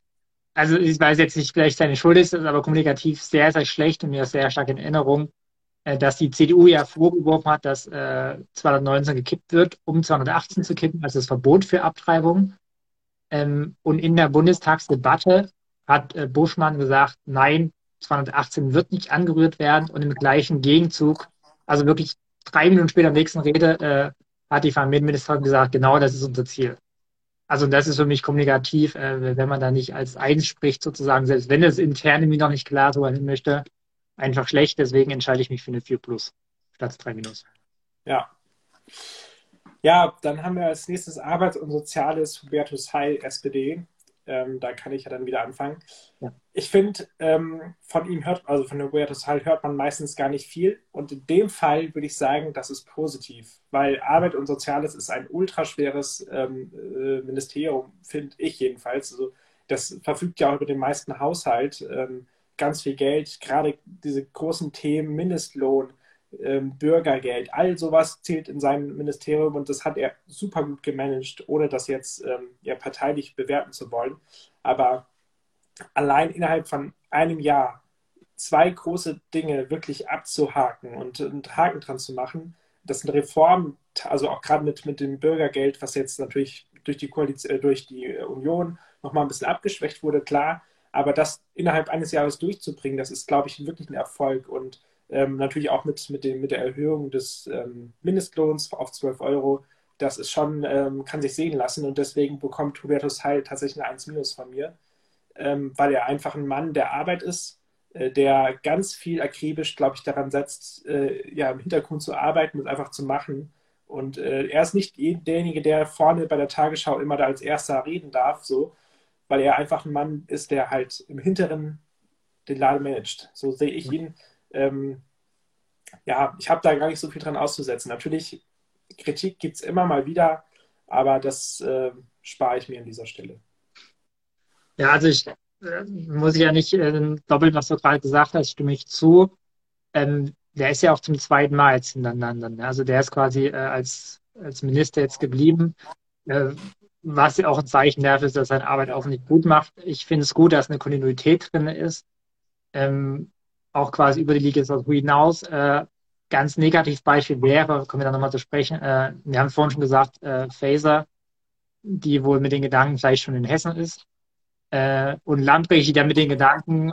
also ich weiß jetzt nicht, vielleicht seine Schuld ist, aber kommunikativ sehr, sehr schlecht und mir ist sehr stark in Erinnerung, äh, dass die CDU ja vorgeworfen hat, dass äh, 219 gekippt wird, um 218 zu kippen, also das Verbot für Abtreibung. Ähm, und in der Bundestagsdebatte hat äh, Buschmann gesagt, nein, 218 wird nicht angerührt werden und im gleichen Gegenzug, also wirklich drei Minuten später der nächsten Rede, äh, hat die Familienministerin gesagt, genau das ist unser Ziel. Also das ist für mich kommunikativ, äh, wenn man da nicht als eins spricht, sozusagen, selbst wenn es intern irgendwie noch nicht klar so hin möchte, einfach schlecht. Deswegen entscheide ich mich für eine 4 Plus statt 3 Minus.
Ja. Ja, dann haben wir als nächstes Arbeit und Soziales Hubertus Heil, SPD. Ähm, da kann ich ja dann wieder anfangen. Ja. Ich finde, ähm, von ihm hört, also von Hubertus Heil hört man meistens gar nicht viel. Und in dem Fall würde ich sagen, das ist positiv, weil Arbeit und Soziales ist ein ultraschweres ähm, äh, Ministerium, finde ich jedenfalls. Also das verfügt ja auch über den meisten Haushalt, ähm, ganz viel Geld, gerade diese großen Themen, Mindestlohn, Bürgergeld, all sowas zählt in seinem Ministerium und das hat er super gut gemanagt, ohne das jetzt ähm, ja, parteilich bewerten zu wollen. Aber allein innerhalb von einem Jahr zwei große Dinge wirklich abzuhaken und einen Haken dran zu machen, das sind Reformen, also auch gerade mit, mit dem Bürgergeld, was jetzt natürlich durch die, Koalition, äh, durch die Union nochmal ein bisschen abgeschwächt wurde, klar, aber das innerhalb eines Jahres durchzubringen, das ist, glaube ich, wirklich ein Erfolg und ähm, natürlich auch mit, mit, dem, mit der Erhöhung des ähm, Mindestlohns auf 12 Euro. Das ist schon, ähm, kann sich sehen lassen und deswegen bekommt Hubertus Heil tatsächlich eine 1 von mir, ähm, weil er einfach ein Mann der Arbeit ist, äh, der ganz viel akribisch, glaube ich, daran setzt, äh, ja, im Hintergrund zu arbeiten und einfach zu machen. Und äh, er ist nicht derjenige, der vorne bei der Tagesschau immer da als erster reden darf, so, weil er einfach ein Mann ist, der halt im Hinteren den Laden managt. So sehe ich ihn ähm, ja, ich habe da gar nicht so viel dran auszusetzen. Natürlich, Kritik gibt es immer mal wieder, aber das äh, spare ich mir an dieser Stelle.
Ja, also ich äh, muss ja nicht äh, doppelt, was du gerade gesagt hast, stimme ich zu. Ähm, der ist ja auch zum zweiten Mal jetzt hintereinander. Ne? Also der ist quasi äh, als, als Minister jetzt geblieben, äh, was ja auch ein Zeichen dafür ist, dass seine Arbeit auch nicht gut macht. Ich finde es gut, dass eine Kontinuität drin ist. Ähm, auch quasi über die Legislatur hinaus. Äh, ganz negativ Beispiel wäre, kommen wir dann nochmal zu sprechen, äh, wir haben vorhin schon gesagt, äh, Faser, die wohl mit den Gedanken vielleicht schon in Hessen ist, äh, und Lambrecht, der mit den Gedanken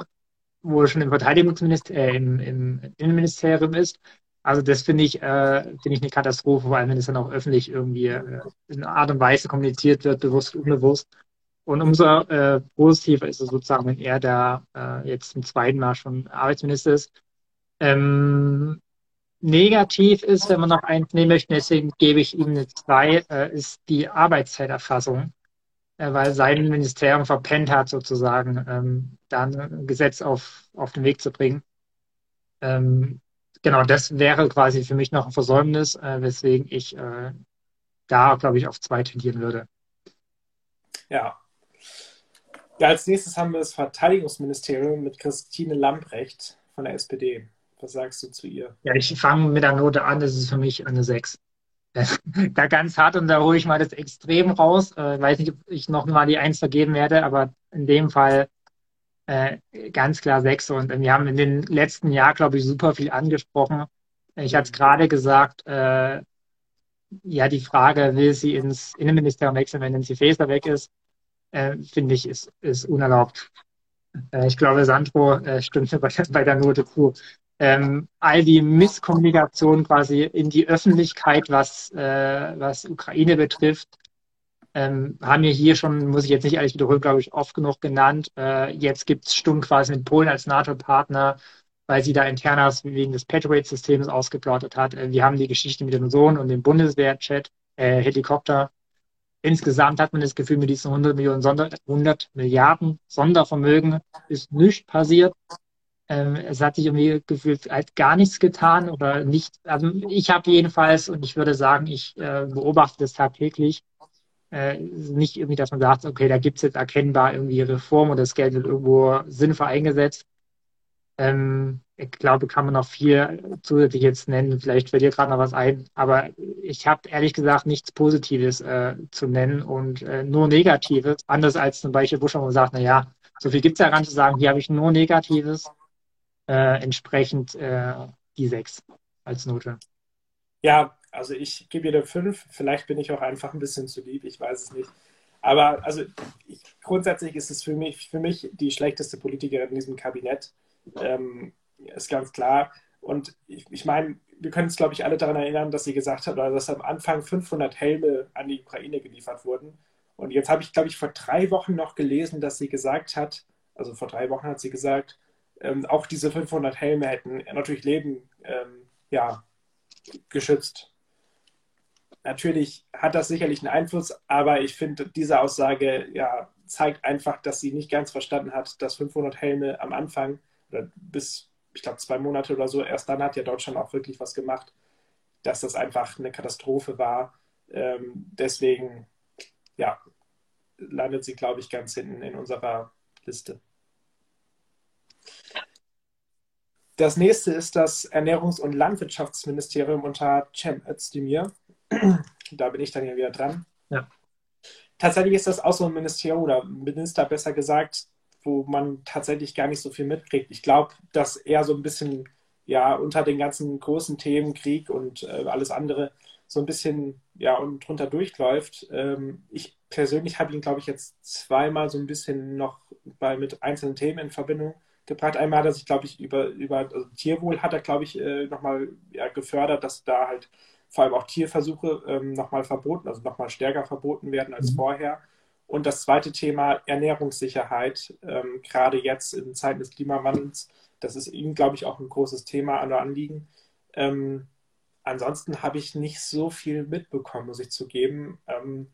wohl schon im Verteidigungsministerium, äh, im, im Innenministerium ist. Also das finde ich, äh, finde ich eine Katastrophe, vor allem wenn es dann auch öffentlich irgendwie äh, in einer Art und Weise kommuniziert wird, bewusst, unbewusst. Und umso äh, positiver ist es sozusagen, wenn er da äh, jetzt zum zweiten Mal schon Arbeitsminister ist. Ähm, negativ ist, wenn man noch eins nehmen möchte, deswegen gebe ich ihm eine zwei, äh, ist die Arbeitszeiterfassung, äh, weil sein Ministerium verpennt hat, sozusagen, ähm, da ein Gesetz auf, auf den Weg zu bringen. Ähm, genau, das wäre quasi für mich noch ein Versäumnis, äh, weswegen ich äh, da, glaube ich, auf zwei tendieren würde.
Ja, ja, als nächstes haben wir das Verteidigungsministerium mit Christine Lamprecht von der SPD. Was sagst du zu ihr?
Ja, ich fange mit der Note an, das ist für mich eine 6. da ganz hart und da hole ich mal das Extrem raus. Äh, weiß nicht, ob ich noch mal die 1 vergeben werde, aber in dem Fall äh, ganz klar 6. Und wir haben in den letzten Jahren, glaube ich, super viel angesprochen. Ich hatte es gerade gesagt, äh, ja, die Frage, will sie ins Innenministerium wechseln, wenn Nancy Faeser weg ist? Äh, finde ich, ist, ist unerlaubt. Äh, ich glaube, Sandro äh, stimmt bei, bei der Note zu. Ähm, all die Misskommunikation quasi in die Öffentlichkeit, was, äh, was Ukraine betrifft, ähm, haben wir hier schon, muss ich jetzt nicht alles wiederholen, glaube ich, oft genug genannt. Äh, jetzt gibt es Stunden quasi mit Polen als NATO-Partner, weil sie da internas wegen des Patriot-Systems ausgeplottet hat. Äh, wir haben die Geschichte mit dem Sohn und dem Bundeswehr-Chat, Helikopter Insgesamt hat man das Gefühl, mit diesen 100 Millionen Sonder 100 Milliarden Sondervermögen ist nichts passiert. Ähm, es hat sich irgendwie gefühlt halt gar nichts getan oder nicht. Also ich habe jedenfalls, und ich würde sagen, ich äh, beobachte das tagtäglich, äh, nicht irgendwie, dass man sagt, okay, da gibt es jetzt erkennbar irgendwie Reform oder das Geld wird irgendwo sinnvoll eingesetzt. Ähm, ich glaube, kann man noch viel zusätzlich jetzt nennen. Vielleicht fällt dir gerade noch was ein. Aber ich habe ehrlich gesagt nichts Positives äh, zu nennen und äh, nur Negatives. Anders als zum Beispiel wo man sagt, na ja, so viel gibt es ja gar nicht zu sagen. Hier habe ich nur Negatives. Äh, entsprechend äh, die sechs als Note.
Ja, also ich gebe ihr eine fünf. Vielleicht bin ich auch einfach ein bisschen zu lieb. Ich weiß es nicht. Aber also ich, grundsätzlich ist es für mich, für mich die schlechteste Politikerin in diesem Kabinett ähm, ist ganz klar. Und ich, ich meine, wir können uns, glaube ich, alle daran erinnern, dass sie gesagt hat, oder dass am Anfang 500 Helme an die Ukraine geliefert wurden. Und jetzt habe ich, glaube ich, vor drei Wochen noch gelesen, dass sie gesagt hat, also vor drei Wochen hat sie gesagt, ähm, auch diese 500 Helme hätten natürlich Leben ähm, ja, geschützt. Natürlich hat das sicherlich einen Einfluss, aber ich finde, diese Aussage ja, zeigt einfach, dass sie nicht ganz verstanden hat, dass 500 Helme am Anfang oder bis, ich glaube, zwei Monate oder so, erst dann hat ja Deutschland auch wirklich was gemacht, dass das einfach eine Katastrophe war. Ähm, deswegen, ja, landet sie, glaube ich, ganz hinten in unserer Liste. Das nächste ist das Ernährungs- und Landwirtschaftsministerium unter Cem Özdemir. da bin ich dann ja wieder dran. Ja. Tatsächlich ist das auch so ein Ministerium oder Minister besser gesagt, wo man tatsächlich gar nicht so viel mitkriegt. Ich glaube, dass er so ein bisschen ja unter den ganzen großen Themen Krieg und äh, alles andere so ein bisschen ja und drunter durchläuft. Ähm, ich persönlich habe ihn, glaube ich, jetzt zweimal so ein bisschen noch bei mit einzelnen Themen in Verbindung gebracht. Einmal hat er sich, glaube ich, über, über also Tierwohl hat er, glaube ich, äh, nochmal ja, gefördert, dass da halt vor allem auch Tierversuche ähm, nochmal verboten, also nochmal stärker verboten werden als mhm. vorher. Und das zweite Thema Ernährungssicherheit, ähm, gerade jetzt in Zeiten des Klimawandels, das ist ihm, glaube ich, auch ein großes Thema an der Anliegen. Ähm, ansonsten habe ich nicht so viel mitbekommen, muss ich zugeben. Ähm,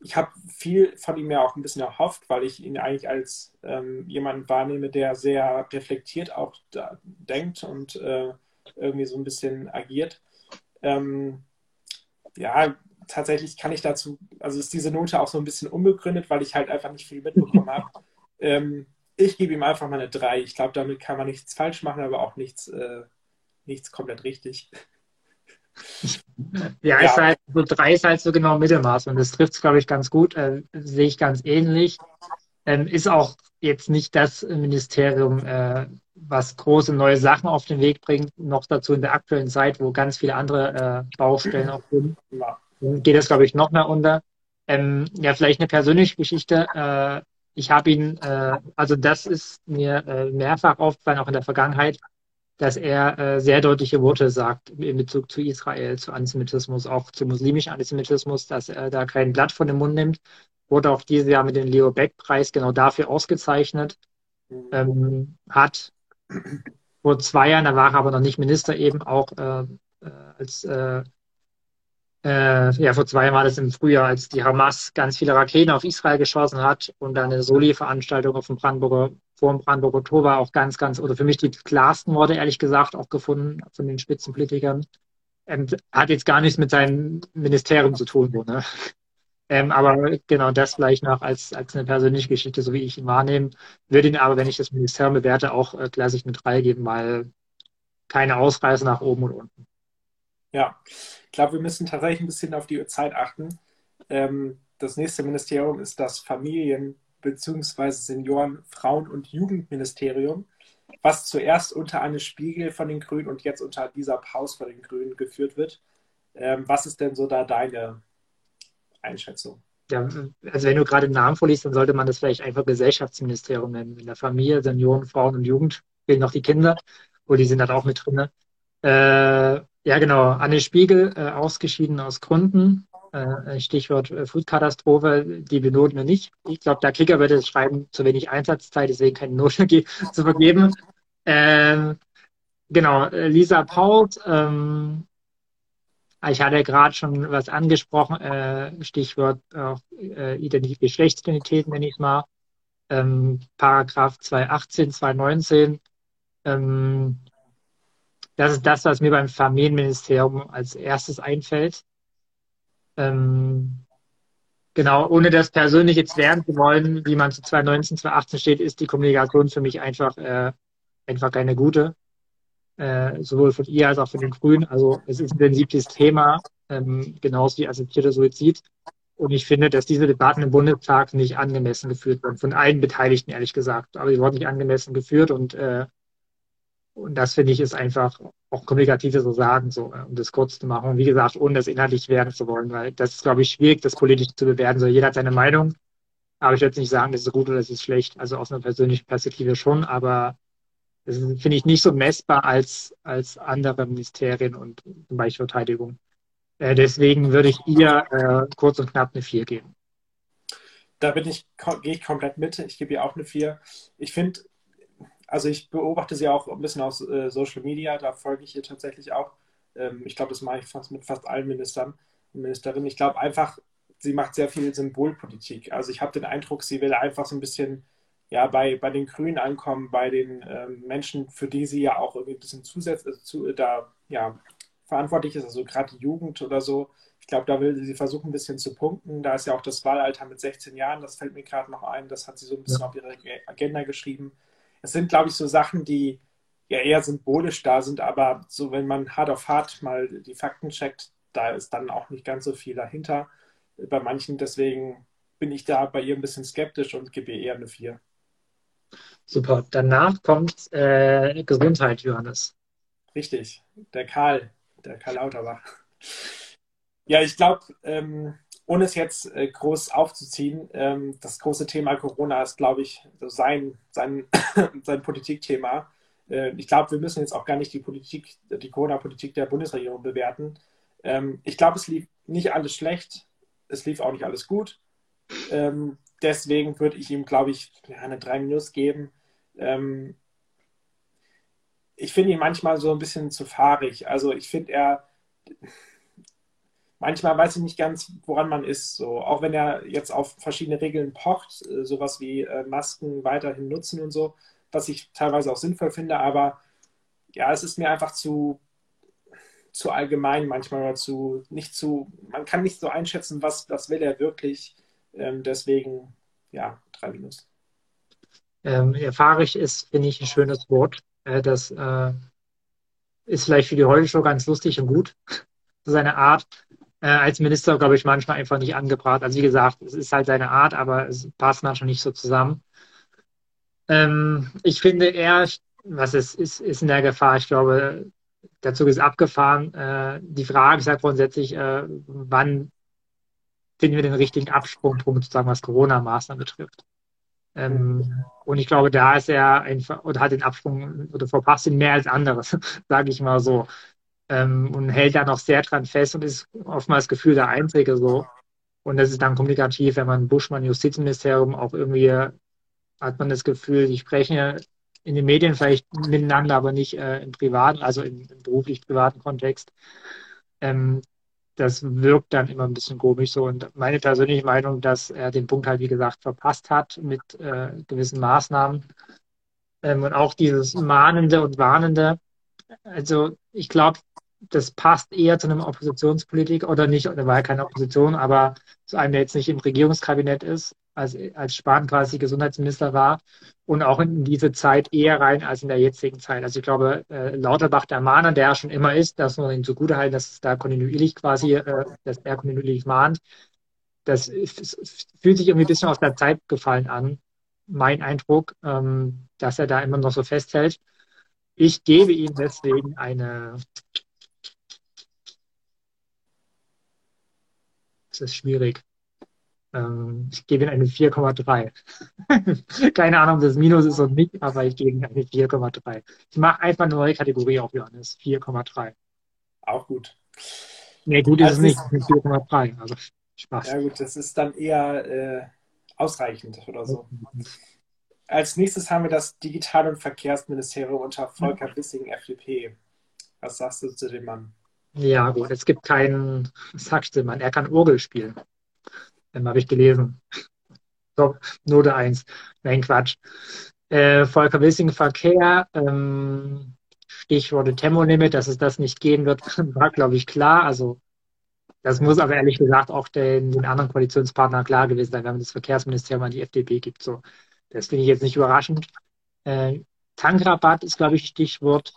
ich habe viel von ihm ja auch ein bisschen erhofft, weil ich ihn eigentlich als ähm, jemanden wahrnehme, der sehr reflektiert auch denkt und äh, irgendwie so ein bisschen agiert. Ähm, ja, tatsächlich kann ich dazu, also ist diese Note auch so ein bisschen unbegründet, weil ich halt einfach nicht viel mitbekommen habe. Ähm, ich gebe ihm einfach mal eine 3. Ich glaube, damit kann man nichts falsch machen, aber auch nichts, äh, nichts komplett richtig.
Ja, ja. Halt, so 3 ist halt so genau Mittelmaß und das trifft es, glaube ich, ganz gut. Äh, sehe ich ganz ähnlich. Ähm, ist auch jetzt nicht das Ministerium, äh, was große neue Sachen auf den Weg bringt, noch dazu in der aktuellen Zeit, wo ganz viele andere äh, Baustellen auch sind. Ja. Geht das, glaube ich, noch mehr unter. Ähm, ja, vielleicht eine persönliche Geschichte. Äh, ich habe ihn, äh, also das ist mir äh, mehrfach aufgefallen, auch in der Vergangenheit, dass er äh, sehr deutliche Worte sagt in Bezug zu Israel, zu Antisemitismus, auch zu muslimischem Antisemitismus, dass er da kein Blatt von dem Mund nimmt. Wurde auch dieses Jahr mit dem Leo Beck-Preis genau dafür ausgezeichnet. Ähm, hat vor zwei Jahren, da war er aber noch nicht Minister, eben auch äh, äh als äh, ja, vor zwei Jahren war das im Frühjahr, als die Hamas ganz viele Raketen auf Israel geschossen hat und dann eine Soli-Veranstaltung auf dem Brandenburger, vor dem Brandenburger Tor war auch ganz, ganz, oder für mich die klarsten Worte, ehrlich gesagt, auch gefunden von den Spitzenpolitikern. Ähm, hat jetzt gar nichts mit seinem Ministerium zu tun, so, ne? Ähm, aber genau das vielleicht noch als, als eine persönliche Geschichte, so wie ich ihn wahrnehme. Würde ihn aber, wenn ich das Ministerium bewerte, auch äh, klassisch eine 3 geben, weil keine Ausreise nach oben und unten.
Ja, ich glaube, wir müssen tatsächlich ein bisschen auf die Zeit achten. Ähm, das nächste Ministerium ist das Familien- bzw. Senioren-, Frauen- und Jugendministerium, was zuerst unter Anne Spiegel von den Grünen und jetzt unter Lisa Paus von den Grünen geführt wird. Ähm, was ist denn so da deine Einschätzung?
Ja, also wenn du gerade den Namen vorliest, dann sollte man das vielleicht einfach Gesellschaftsministerium nennen. In der Familie, Senioren, Frauen und Jugend fehlen noch die Kinder, wo die sind halt auch mit drin. Äh, ja, genau. Anne Spiegel, äh, ausgeschieden aus Gründen. Äh, Stichwort äh, Foodkatastrophe, die benoten wir nicht. Ich glaube, der Kicker würde schreiben, zu wenig Einsatzzeit, deswegen keine Note zu vergeben. Ähm, genau, äh, Lisa Pault, ähm, ich hatte gerade schon was angesprochen, äh, Stichwort äh, Identität, Geschlechtsidentität nenne ich mal. Ähm, Paragraph 218, 219. Ähm, das ist das, was mir beim Familienministerium als erstes einfällt. Ähm, genau, ohne das persönlich jetzt lernen zu wollen, wie man zu 2019, 2018 steht, ist die Kommunikation für mich einfach, äh, einfach keine gute. Äh, sowohl von ihr als auch von den Grünen. Also es ist ein sensibles Thema, ähm, genauso wie assistierter Suizid. Und ich finde, dass diese Debatten im Bundestag nicht angemessen geführt wurden, von allen Beteiligten, ehrlich gesagt. Aber sie wurden nicht angemessen geführt und äh, und das finde ich ist einfach auch kommunikative so sagen, so, äh, um das kurz zu machen. Und wie gesagt, ohne das inhaltlich werden zu wollen, weil das ist, glaube ich, schwierig, das politisch zu bewerten. So, jeder hat seine Meinung. Aber ich würde nicht sagen, das ist gut oder das ist schlecht. Also aus einer persönlichen Perspektive schon, aber Das finde ich nicht so messbar als, als andere Ministerien und zum Beispiel Verteidigung. Äh, deswegen würde ich ihr äh, kurz und knapp eine 4 geben.
Da bin ich, gehe ich komplett mit. Ich gebe ihr auch eine 4. Ich finde, also ich beobachte sie auch ein bisschen aus äh, Social Media, da folge ich ihr tatsächlich auch. Ähm, ich glaube, das mache ich fast mit fast allen Ministern und Ministerinnen. Ich glaube einfach, sie macht sehr viel Symbolpolitik. Also ich habe den Eindruck, sie will einfach so ein bisschen ja, bei, bei den Grünen ankommen, bei den ähm, Menschen, für die sie ja auch irgendwie ein bisschen zusätzlich also zu, da ja, verantwortlich ist, also gerade die Jugend oder so. Ich glaube, da will sie versuchen, ein bisschen zu punkten. Da ist ja auch das Wahlalter mit 16 Jahren, das fällt mir gerade noch ein. Das hat sie so ein bisschen ja. auf ihre Agenda geschrieben. Es sind, glaube ich, so Sachen, die ja eher symbolisch da sind, aber so, wenn man hart auf hart mal die Fakten checkt, da ist dann auch nicht ganz so viel dahinter bei manchen. Deswegen bin ich da bei ihr ein bisschen skeptisch und gebe ihr eher eine 4.
Super. Danach kommt äh, Gesundheit, Johannes.
Richtig, der Karl, der Karl Lauterbach. Ja, ich glaube, ähm, ohne es jetzt äh, groß aufzuziehen, ähm, das große Thema Corona ist, glaube ich, sein, sein, sein Politikthema. Äh, ich glaube, wir müssen jetzt auch gar nicht die Politik, die Corona-Politik der Bundesregierung bewerten. Ähm, ich glaube, es lief nicht alles schlecht, es lief auch nicht alles gut. Ähm, deswegen würde ich ihm, glaube ich, eine 3 Minus geben. Ich finde ihn manchmal so ein bisschen zu fahrig. Also ich finde er, manchmal weiß ich nicht ganz, woran man ist. So, auch wenn er jetzt auf verschiedene Regeln pocht, äh, sowas wie äh, Masken weiterhin nutzen und so, was ich teilweise auch sinnvoll finde, aber ja, es ist mir einfach zu, zu allgemein manchmal oder zu, nicht zu, man kann nicht so einschätzen, was, was will er wirklich. Ähm, deswegen, ja, drei Minus.
Ähm, erfahrig ist, finde ich, ein schönes Wort. Äh, das äh, ist vielleicht für die Heute Show ganz lustig und gut. Seine Art. Äh, als Minister, glaube ich, manchmal einfach nicht angebracht. Also wie gesagt, es ist halt seine Art, aber es passt manchmal nicht so zusammen. Ähm, ich finde, er, was ist, ist, ist in der Gefahr. Ich glaube, der Zug ist abgefahren. Äh, die Frage ist halt grundsätzlich, äh, wann finden wir den richtigen Absprungpunkt, sozusagen, was Corona-Maßnahmen betrifft. Ähm, und ich glaube, da ist er einfach oder hat den Absprung oder verpasst ihn mehr als anderes, sage ich mal so. Ähm, und hält da noch sehr dran fest und ist oftmals Gefühl der Einzige so. Und das ist dann kommunikativ, wenn man Buschmann Justizministerium auch irgendwie hat man das Gefühl, die sprechen in den Medien vielleicht miteinander, aber nicht äh, im privaten, also im, im beruflich-privaten Kontext. Ähm, das wirkt dann immer ein bisschen komisch so. Und meine persönliche Meinung, dass er den Punkt halt, wie gesagt, verpasst hat mit äh, gewissen Maßnahmen. Ähm, und auch dieses Mahnende und Warnende. Also ich glaube, das passt eher zu einem Oppositionspolitiker oder nicht, da war ja keine Opposition, aber zu einem, der jetzt nicht im Regierungskabinett ist, als, als Spahn quasi Gesundheitsminister war und auch in diese Zeit eher rein als in der jetzigen Zeit. Also ich glaube, äh, Lauterbach, der Mahner, der schon immer ist, dass man ihm zugutehalten, dass es da kontinuierlich quasi, äh, dass er kontinuierlich mahnt, das fühlt sich irgendwie ein bisschen aus der Zeit gefallen an, mein Eindruck, ähm, dass er da immer noch so festhält. Ich gebe ihm deswegen eine Es ist schwierig. Ähm, ich gebe Ihnen eine 4,3. Keine Ahnung, ob das Minus ist oder nicht, aber ich gebe Ihnen eine 4,3. Ich mache einfach eine neue Kategorie auf, Johannes. 4,3.
Auch gut.
Nee, gut ist also es nicht. 4,3. Also Spaß.
Ja, gut, das ist dann eher äh, ausreichend oder so. Als nächstes haben wir das Digital- und Verkehrsministerium unter Volker Wissing, FDP. Was sagst du zu dem Mann?
Ja, gut, es gibt keinen, sagst du, man, er kann Orgel spielen. Ähm, Habe ich gelesen. So, Note 1. Nein, Quatsch. Äh, Volker Wissing Verkehr, ähm, Stichworte Tempolimit, dass es das nicht geben wird, war, glaube ich, klar. Also, das muss aber ehrlich gesagt auch den, den anderen Koalitionspartnern klar gewesen sein, wenn man das Verkehrsministerium an die FDP gibt. So, das finde ich jetzt nicht überraschend. Äh, Tankrabatt ist, glaube ich, Stichwort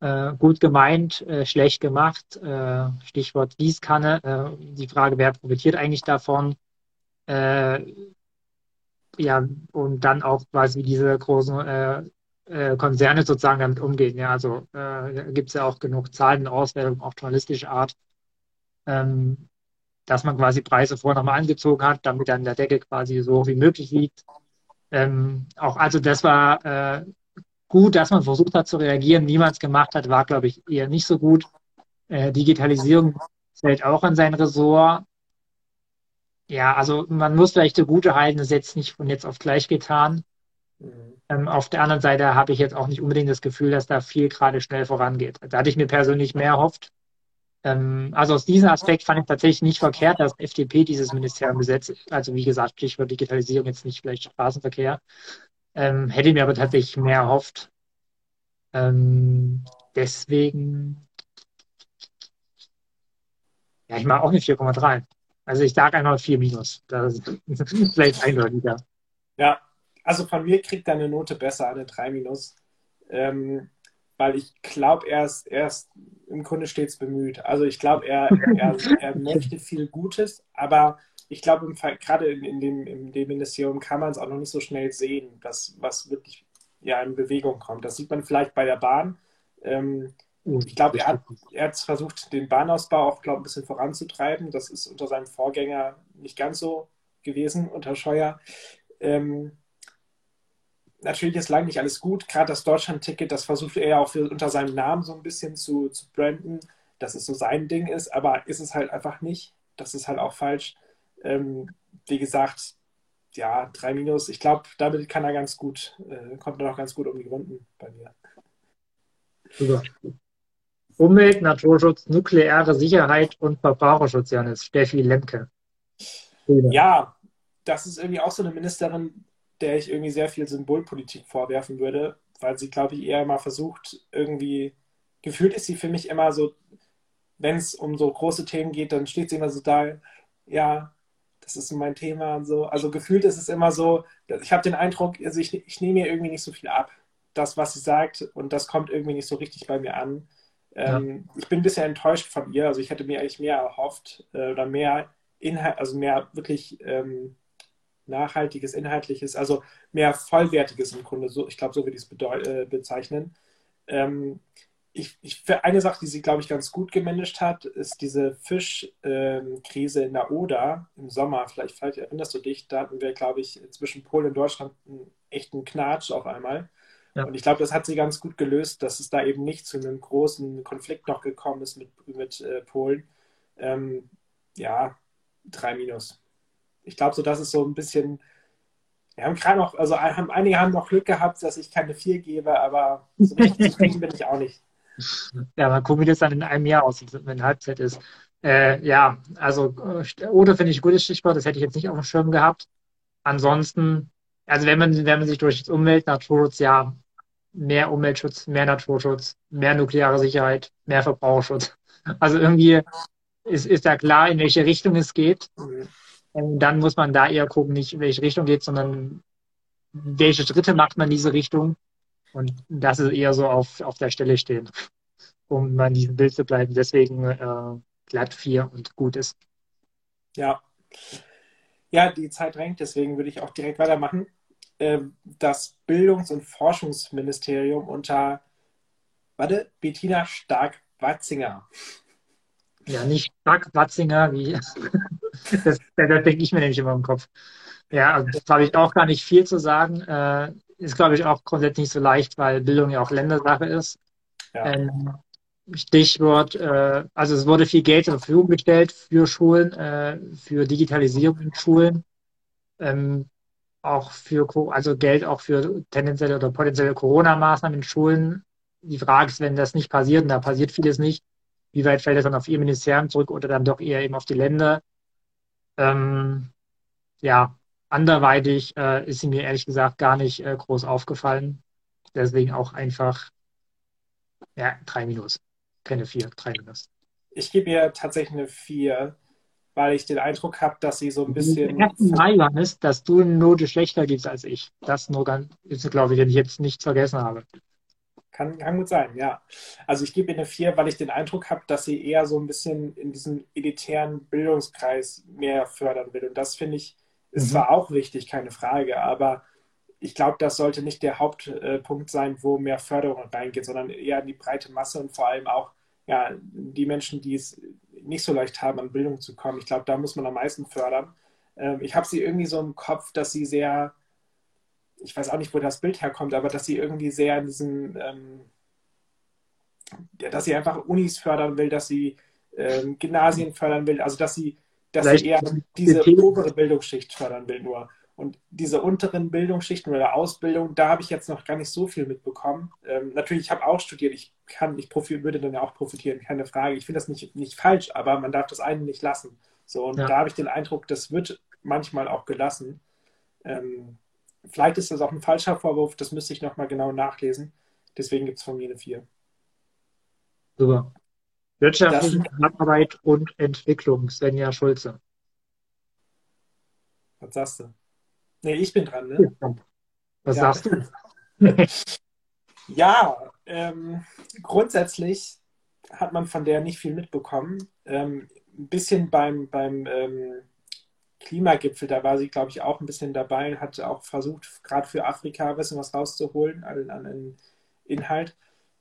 äh, gut gemeint, äh, schlecht gemacht. Äh, Stichwort Gießkanne. Äh, die Frage, wer profitiert eigentlich davon? Äh, ja, und dann auch quasi diese großen äh, Konzerne sozusagen damit umgehen. Ja, also äh, gibt es ja auch genug Zahlen in Auswertung, auch journalistische Art, ähm, dass man quasi Preise vorher nochmal angezogen hat, damit dann der Deckel quasi so hoch wie möglich liegt. Ähm, auch also das war äh, gut, dass man versucht hat zu reagieren. Wie man es gemacht hat, war, glaube ich, eher nicht so gut. Äh, Digitalisierung fällt auch an sein Ressort. Ja, also man muss vielleicht zugute halten, das ist jetzt nicht von jetzt auf gleich getan. Mhm. Ähm, auf der anderen Seite habe ich jetzt auch nicht unbedingt das Gefühl, dass da viel gerade schnell vorangeht. Da hatte ich mir persönlich mehr erhofft. Ähm, also aus diesem Aspekt fand ich tatsächlich nicht verkehrt, dass FDP dieses Ministerium besetzt. Also wie gesagt, Stichwort Digitalisierung, jetzt nicht vielleicht Straßenverkehr. Ähm, hätte mir aber tatsächlich mehr erhofft. Ähm, deswegen, ja, ich mache auch eine 4,3. Also ich sage einfach 4 minus. Das ist vielleicht eindeutiger.
Ja, also von mir kriegt er eine Note besser, eine 3 minus. Ähm, weil ich glaube, er ist, er ist im Grunde stets bemüht. Also ich glaube, er, er, er möchte viel Gutes, aber ich glaube, gerade in, in, dem, in dem Ministerium kann man es auch noch nicht so schnell sehen, dass, was wirklich ja, in Bewegung kommt. Das sieht man vielleicht bei der Bahn. Ähm, ich glaube, er hat, er hat versucht, den Bahnausbau auch glaub, ein bisschen voranzutreiben. Das ist unter seinem Vorgänger nicht ganz so gewesen, unter Scheuer. Ähm, natürlich ist lange nicht alles gut. Gerade das Deutschland-Ticket, das versucht er ja auch für, unter seinem Namen so ein bisschen zu, zu branden, dass es so sein Ding ist, aber ist es halt einfach nicht. Das ist halt auch falsch. Ähm, wie gesagt, ja, drei Minus. Ich glaube, damit kann er ganz gut, äh, kommt er noch ganz gut um die Runden bei mir.
Super. Umwelt, Naturschutz, nukleare Sicherheit und Verbraucherschutz, Janis. Steffi Lemke.
Ja, das ist irgendwie auch so eine Ministerin, der ich irgendwie sehr viel Symbolpolitik vorwerfen würde, weil sie, glaube ich, eher mal versucht, irgendwie, gefühlt ist sie für mich immer so, wenn es um so große Themen geht, dann steht sie immer so da, ja, das ist mein Thema und so. Also gefühlt ist es immer so, ich habe den Eindruck, also ich, ich nehme mir irgendwie nicht so viel ab, das, was sie sagt, und das kommt irgendwie nicht so richtig bei mir an. Ähm, ja. Ich bin ein bisschen enttäuscht von ihr, also ich hätte mir eigentlich mehr erhofft äh, oder mehr Inhalt, also mehr wirklich ähm, nachhaltiges, inhaltliches, also mehr vollwertiges im Grunde. So, ich glaube, so würde ich es äh, bezeichnen. Ähm, ich, ich, eine Sache, die sie, glaube ich, ganz gut gemanagt hat, ist diese Fischkrise ähm, in der Oder im Sommer. Vielleicht, vielleicht, erinnerst du dich, da hatten wir, glaube ich, zwischen Polen und Deutschland einen echten Knatsch auf einmal. Ja. Und ich glaube, das hat sie ganz gut gelöst, dass es da eben nicht zu einem großen Konflikt noch gekommen ist mit, mit äh, Polen. Ähm, ja, drei Minus ich glaube, so das ist so ein bisschen. Wir haben gerade noch, also haben, einige haben noch Glück gehabt, dass ich keine 4 gebe, aber so richtig zufrieden bin ich auch nicht.
Ja, mal gucken, wie das dann in einem Jahr aussieht, wenn Halbzeit ist. Äh, ja, also oder finde ich ein gutes Stichwort, das hätte ich jetzt nicht auf dem Schirm gehabt. Ansonsten, also wenn man, wenn man sich durch Umwelt, Naturschutz, ja, mehr Umweltschutz, mehr Naturschutz, mehr nukleare Sicherheit, mehr Verbraucherschutz. Also irgendwie ist, ist da klar, in welche Richtung es geht. Mhm. Ähm, dann muss man da eher gucken, nicht in welche Richtung geht, sondern welche Schritte macht man in diese Richtung. Und das ist eher so auf, auf der Stelle stehen, um in diesem Bild zu bleiben. Deswegen äh, glatt vier und gut ist.
Ja. Ja, die Zeit drängt, deswegen würde ich auch direkt weitermachen. Ähm, das Bildungs- und Forschungsministerium unter, warte, Bettina Stark-Watzinger.
Ja, nicht Stark-Watzinger, wie Das, das denke ich mir nämlich immer im Kopf. Ja, also das habe ich auch gar nicht viel zu sagen. Äh, ist, glaube ich, auch grundsätzlich nicht so leicht, weil Bildung ja auch Ländersache ist. Ja. Ähm, Stichwort, äh, also es wurde viel Geld zur Verfügung gestellt für Schulen, äh, für Digitalisierung in Schulen, ähm, auch für, also Geld auch für tendenzielle oder potenzielle Corona-Maßnahmen in Schulen. Die Frage ist, wenn das nicht passiert, und da passiert vieles nicht, wie weit fällt das dann auf Ihr Ministerium zurück oder dann doch eher eben auf die Länder? Ähm, ja, anderweitig äh, ist sie mir ehrlich gesagt gar nicht äh, groß aufgefallen. Deswegen auch einfach, ja, drei Minus. Keine vier, drei Minus.
Ich gebe ihr tatsächlich eine vier, weil ich den Eindruck habe, dass sie so ein bisschen.
Mal ist, dass du eine Note schlechter gibst als ich. Das nur ganz, glaube ich, den ich jetzt nicht vergessen habe.
Kann, kann gut sein, ja. Also ich gebe ihr eine 4, weil ich den Eindruck habe, dass sie eher so ein bisschen in diesem elitären Bildungskreis mehr fördern will. Und das finde ich, ist mhm. zwar auch wichtig, keine Frage, aber ich glaube, das sollte nicht der Hauptpunkt sein, wo mehr Förderung reingeht, sondern eher in die breite Masse und vor allem auch ja, die Menschen, die es nicht so leicht haben, an Bildung zu kommen. Ich glaube, da muss man am meisten fördern. Ähm, ich habe sie irgendwie so im Kopf, dass sie sehr ich weiß auch nicht, wo das Bild herkommt, aber dass sie irgendwie sehr in diesem, ähm, dass sie einfach Unis fördern will, dass sie ähm, Gymnasien fördern will, also dass sie, dass sie eher diese obere Bildungsschicht fördern will nur. Und diese unteren Bildungsschichten oder Ausbildung, da habe ich jetzt noch gar nicht so viel mitbekommen. Ähm, natürlich, ich habe auch studiert, ich kann, ich würde dann ja auch profitieren, keine Frage. Ich finde das nicht, nicht falsch, aber man darf das eine nicht lassen. So, und ja. da habe ich den Eindruck, das wird manchmal auch gelassen. Ähm, vielleicht ist das auch ein falscher Vorwurf, das müsste ich nochmal genau nachlesen. Deswegen gibt es von mir eine 4.
Super. Wirtschaftliche Zusammenarbeit und Entwicklung, Svenja Schulze.
Was sagst du? Nee, ich bin dran, ne?
Was ja. sagst du?
ja, ähm, grundsätzlich hat man von der nicht viel mitbekommen. Ähm, ein bisschen beim, beim ähm, Klimagipfel, da war sie, glaube ich, auch ein bisschen dabei, hat auch versucht, gerade für Afrika ein bisschen was rauszuholen an, an Inhalt.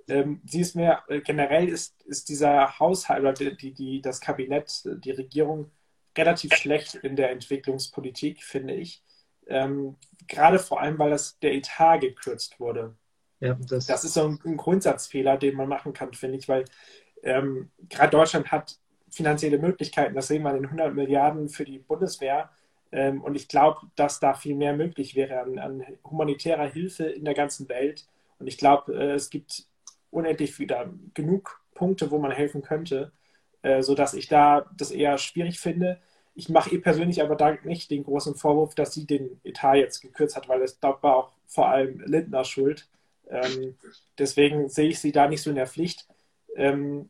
Ähm, sie ist mir, äh, generell ist, ist dieser Haushalt oder die, die, das Kabinett, die Regierung relativ schlecht in der Entwicklungspolitik, finde ich. Ähm, gerade vor allem, weil das der Etat gekürzt wurde. Ja, das, das ist so ein, ein, Grundsatzfehler, den man machen kann, finde ich, weil ähm, gerade Deutschland hat finanzielle Möglichkeiten. Das sehen wir in den 100 Milliarden für die Bundeswehr. Ähm, und ich glaube, dass da viel mehr möglich wäre an, an, humanitärer Hilfe in der ganzen Welt. Und ich glaube, äh, es gibt unendlich wieder genug Punkte, wo man helfen könnte, äh, sodass ich da das eher schwierig finde. Ich mache ihr persönlich aber da nicht den großen Vorwurf, dass sie den Etat jetzt gekürzt hat, weil das glaube war auch vor allem Lindner schuld. Ähm, deswegen sehe ich sie da nicht so in der Pflicht. Ähm,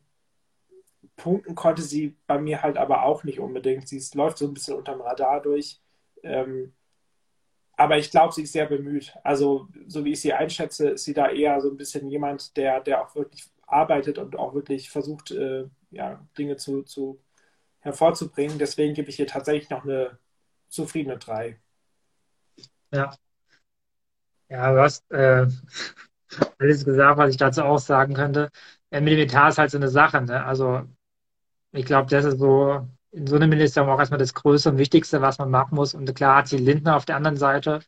punkten konnte sie bei mir halt aber auch nicht unbedingt. Sie läuft so ein bisschen unterm Radar durch. Ähm, aber ich glaube, sie ist sehr bemüht. Also, so wie ich sie einschätze, ist sie da eher so ein bisschen jemand, der, der auch wirklich arbeitet und auch wirklich versucht, äh, ja, Dinge zu, zu hervorzubringen. Deswegen gebe ich ihr tatsächlich noch eine zufriedene 3.
Ja. Ja, du hast äh, alles gesagt, was ich dazu auch sagen könnte. Äh, Etat ist halt so eine Sache. Ne? Also ich glaube, das ist so in so einem Ministerium auch erstmal das Größte und Wichtigste, was man machen muss. Und klar hat sie Lindner auf der anderen Seite.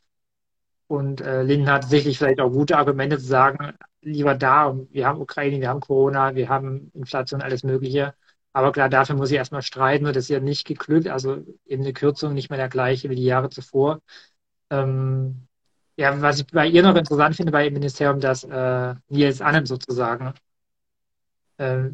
Und äh, Lindner hat sicherlich vielleicht auch gute Argumente zu sagen, lieber da, wir haben Ukraine, wir haben Corona, wir haben Inflation, alles Mögliche. Aber klar, dafür muss sie erstmal streiten und das ist ja nicht geglückt. Also eben eine Kürzung nicht mehr der gleiche wie die Jahre zuvor. Ähm, ja, was ich bei ihr noch interessant finde bei dem Ministerium, dass äh, Nils Annen sozusagen äh,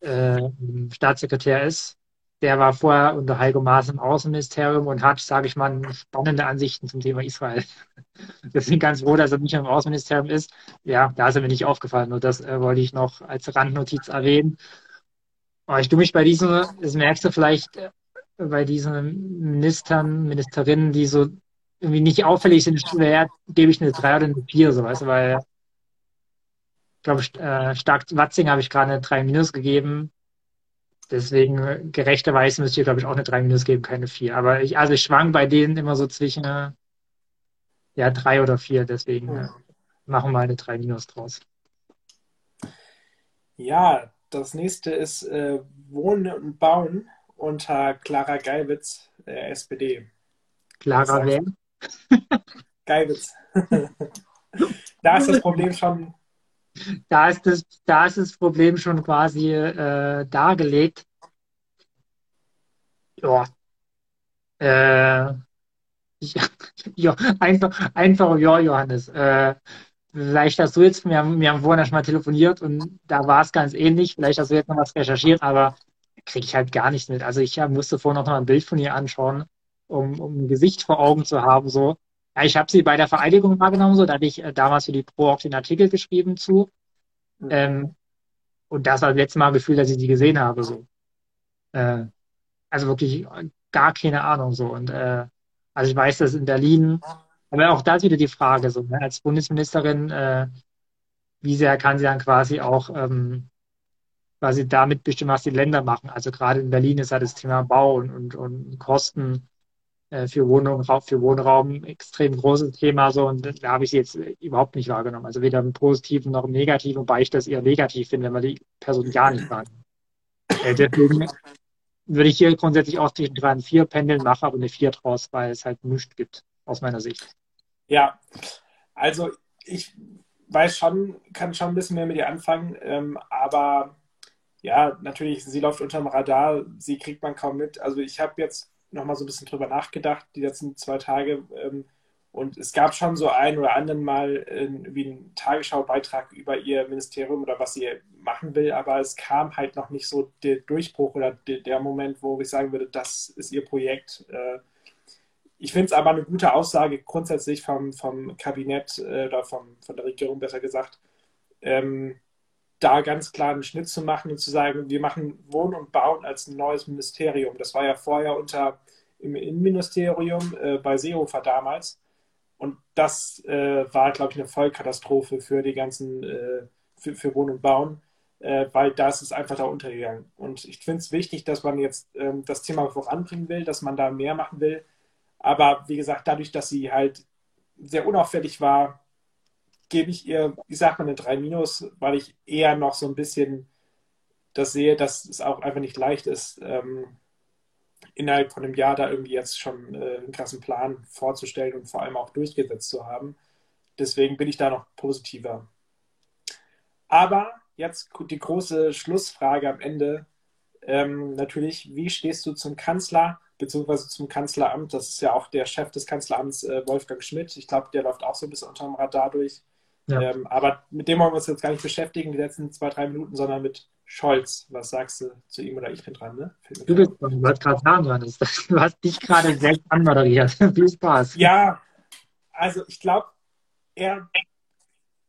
äh, Staatssekretär ist. Der war vorher unter Heiko Maas im Außenministerium und hat, sage ich mal, spannende Ansichten zum Thema Israel. Wir sind ganz froh, dass er nicht im Außenministerium ist. Ja, da ist er mir nicht aufgefallen. Nur das äh, wollte ich noch als Randnotiz erwähnen. Aber ich tue mich bei diesen, das merkst du vielleicht äh, bei diesen Ministern, Ministerinnen, die so irgendwie nicht auffällig sind, gebe ich eine 3 oder eine 4, so weißt du, weil ich glaube, äh, Stark Watzing habe ich gerade eine 3 minus gegeben. Deswegen äh, gerechterweise müsste ich, glaube ich, auch eine 3 minus geben, keine 4. Aber ich, also ich schwank bei denen immer so zwischen äh, ja, 3 oder 4, deswegen äh, machen wir eine 3 minus draus.
Ja, das nächste ist äh, Wohnen und Bauen unter Clara Geiwitz, äh, SPD.
Clara wer?
Geiwitz. da ist das Problem schon
da ist das, da ist das Problem schon quasi äh, dargelegt. Ja. Äh, ja, einfach, einfach ja, Johannes. Äh, vielleicht hast du jetzt, wir haben, wir haben vorhin schon mal telefoniert und da war es ganz ähnlich. Vielleicht hast du jetzt noch was recherchiert, aber kriege ich halt gar nichts mit. Also ich musste vorhin noch mal ein Bild von ihr anschauen, um, um ein Gesicht vor Augen zu haben, so. Ja, ich habe sie bei der Vereidigung wahrgenommen, so da hatte ich äh, damals für die Pro auch den Artikel geschrieben zu. Mhm. Ähm, und das war das letzte Mal Gefühl, dass ich sie gesehen habe. So. Äh, also wirklich gar keine Ahnung so. Und äh, also ich weiß, dass in Berlin, aber auch da ist wieder die Frage, so, ne, als Bundesministerin, äh, wie sehr kann sie dann quasi auch ähm, quasi damit bestimmen, was die Länder machen. Also gerade in Berlin ist ja das Thema Bau und, und, und Kosten äh, für Wohnung, für Wohnraum extrem großes Thema so und da habe ich sie jetzt überhaupt nicht wahrgenommen. Also weder im Positiven noch im Negativen, wobei ich das eher negativ finde, weil die Person gar nicht wahrnimmt. Äh, deswegen würde ich hier grundsätzlich auch zwischen drei und vier pendeln, mache aber eine vier draus, weil es halt nichts gibt, aus meiner Sicht.
Ja, also ich weiß schon, kann schon ein bisschen mehr mit ihr anfangen, ähm, aber ja, natürlich, sie läuft unterm Radar, sie kriegt man kaum mit. Also ich habe jetzt nochmal so ein bisschen drüber nachgedacht, die letzten zwei Tage. Ähm, und es gab schon so ein oder anderen Mal äh, wie einen Tagesschau-Beitrag über ihr Ministerium oder was sie machen will, aber es kam halt noch nicht so der Durchbruch oder der, der Moment, wo ich sagen würde, das ist ihr Projekt. Äh, ich finde es aber eine gute Aussage grundsätzlich vom, vom Kabinett äh, oder vom, von der Regierung besser gesagt, ähm, da ganz klar einen Schnitt zu machen und zu sagen, wir machen Wohnen und Bauen als ein neues Ministerium. Das war ja vorher unter im Innenministerium äh, bei Seehofer damals. Und das äh, war, glaube ich, eine Vollkatastrophe für die ganzen, äh, für, für Wohnen und Bauen, äh, weil das ist einfach da untergegangen. Und ich finde es wichtig, dass man jetzt ähm, das Thema voranbringen will, dass man da mehr machen will. Aber wie gesagt, dadurch, dass sie halt sehr unauffällig war, gebe ich ihr, ich sag mal, eine 3 minus, weil ich eher noch so ein bisschen das sehe, dass es auch einfach nicht leicht ist, ähm, innerhalb von einem Jahr da irgendwie jetzt schon äh, einen krassen Plan vorzustellen und vor allem auch durchgesetzt zu haben. Deswegen bin ich da noch positiver. Aber jetzt die große Schlussfrage am Ende. Ähm, natürlich, wie stehst du zum Kanzler? beziehungsweise zum Kanzleramt. Das ist ja auch der Chef des Kanzleramts, äh, Wolfgang Schmidt. Ich glaube, der läuft auch so ein bisschen unter dem Radar durch. Ja. Ähm, aber mit dem wollen wir uns jetzt gar nicht beschäftigen, die letzten zwei, drei Minuten, sondern mit Scholz. Was sagst du zu ihm oder ich bin dran, ne?
Du bist dran, du hast gerade Johannes. Du hast dich gerade selbst anmoderiert. Viel Spaß.
Ja, also ich glaube, er,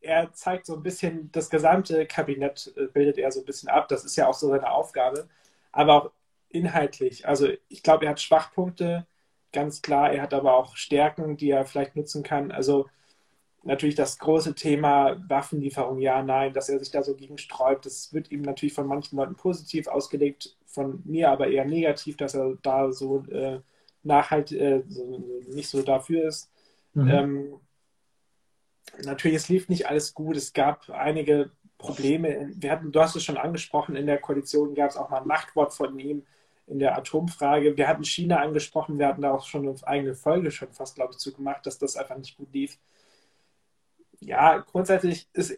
er zeigt so ein bisschen, das gesamte Kabinett äh, bildet er so ein bisschen ab. Das ist ja auch so seine Aufgabe. Aber auch inhaltlich. Also ich glaube, er hat Schwachpunkte, ganz klar. Er hat aber auch Stärken, die er vielleicht nutzen kann. Also natürlich das große Thema Waffenlieferung, ja, nein, dass er sich da so gegen sträubt. Das wird ihm natürlich von manchen Leuten positiv ausgelegt, von mir aber eher negativ, dass er da so äh, nachhaltig, äh, so, nicht so dafür ist. Mhm. Ähm, natürlich, es lief nicht alles gut. Es gab einige Probleme. Wir hatten, du hast es schon angesprochen, in der Koalition gab es auch mal ein Machtwort von ihm in der Atomfrage. Wir hatten China angesprochen, wir hatten da auch schon eine eigene Folge schon fast, glaube ich, zu gemacht, dass das einfach nicht gut lief. Ja, grundsätzlich ist,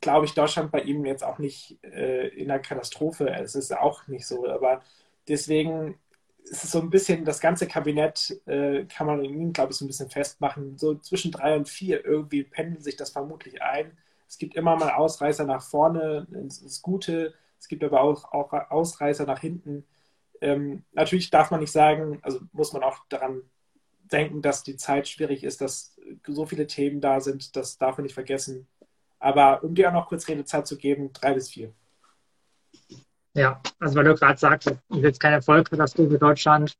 glaube ich, Deutschland bei ihm jetzt auch nicht äh, in einer Katastrophe. Es ist auch nicht so, aber deswegen ist es so ein bisschen, das ganze Kabinett äh, kann man in ihm, glaube ich, so ein bisschen festmachen. So zwischen drei und vier irgendwie pendelt sich das vermutlich ein. Es gibt immer mal Ausreißer nach vorne ins Gute, es gibt aber auch, auch Ausreißer nach hinten. Ähm, natürlich darf man nicht sagen, also muss man auch daran denken, dass die Zeit schwierig ist, dass so viele Themen da sind, das darf man nicht vergessen. Aber um dir auch noch kurz Redezeit zu geben, drei bis vier.
Ja, also weil du gerade sagst, ist jetzt kein Erfolg für das für Deutschland.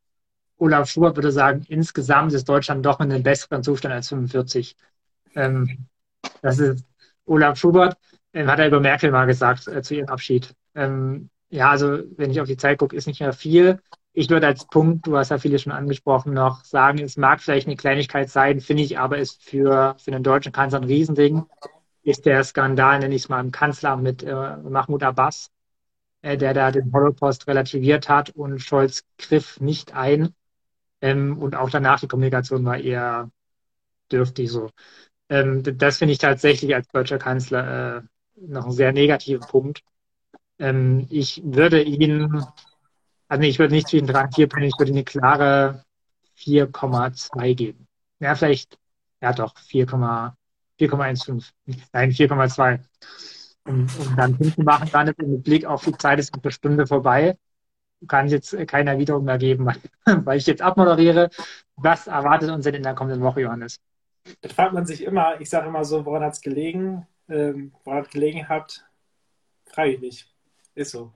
Olaf Schubert würde sagen, insgesamt ist Deutschland doch in einem besseren Zustand als 45. Ähm, das ist Olaf Schubert, ähm, hat er über Merkel mal gesagt äh, zu ihrem Abschied. Ähm, ja, also wenn ich auf die Zeit gucke, ist nicht mehr viel. Ich würde als Punkt, du hast ja viele schon angesprochen, noch sagen, es mag vielleicht eine Kleinigkeit sein, finde ich aber ist für, für den deutschen Kanzler ein Riesending, ist der Skandal, nenne ich es mal, im Kanzleramt mit äh, Mahmoud Abbas, äh, der da den Holocaust relativiert hat und Scholz griff nicht ein. Ähm, und auch danach die Kommunikation war eher dürftig so. Ähm, das finde ich tatsächlich als deutscher Kanzler äh, noch einen sehr negativen Punkt. Ähm, ich würde ihn, also ich würde nicht zwischen 3 und 4 bringen, ich würde eine klare 4,2 geben. Ja, vielleicht, ja doch, 4,15. Nein, 4,2. Um, um dann hinten machen kann, mit Blick auf die Zeit ist eine Stunde vorbei. Kann jetzt keine Erwiderung mehr geben, weil ich jetzt abmoderiere. Was erwartet uns denn in der kommenden Woche, Johannes?
Das fragt man sich immer. Ich sage immer so, woran hat es gelegen? Ähm, woran hat es gelegen hat, frage ich mich. Ist so.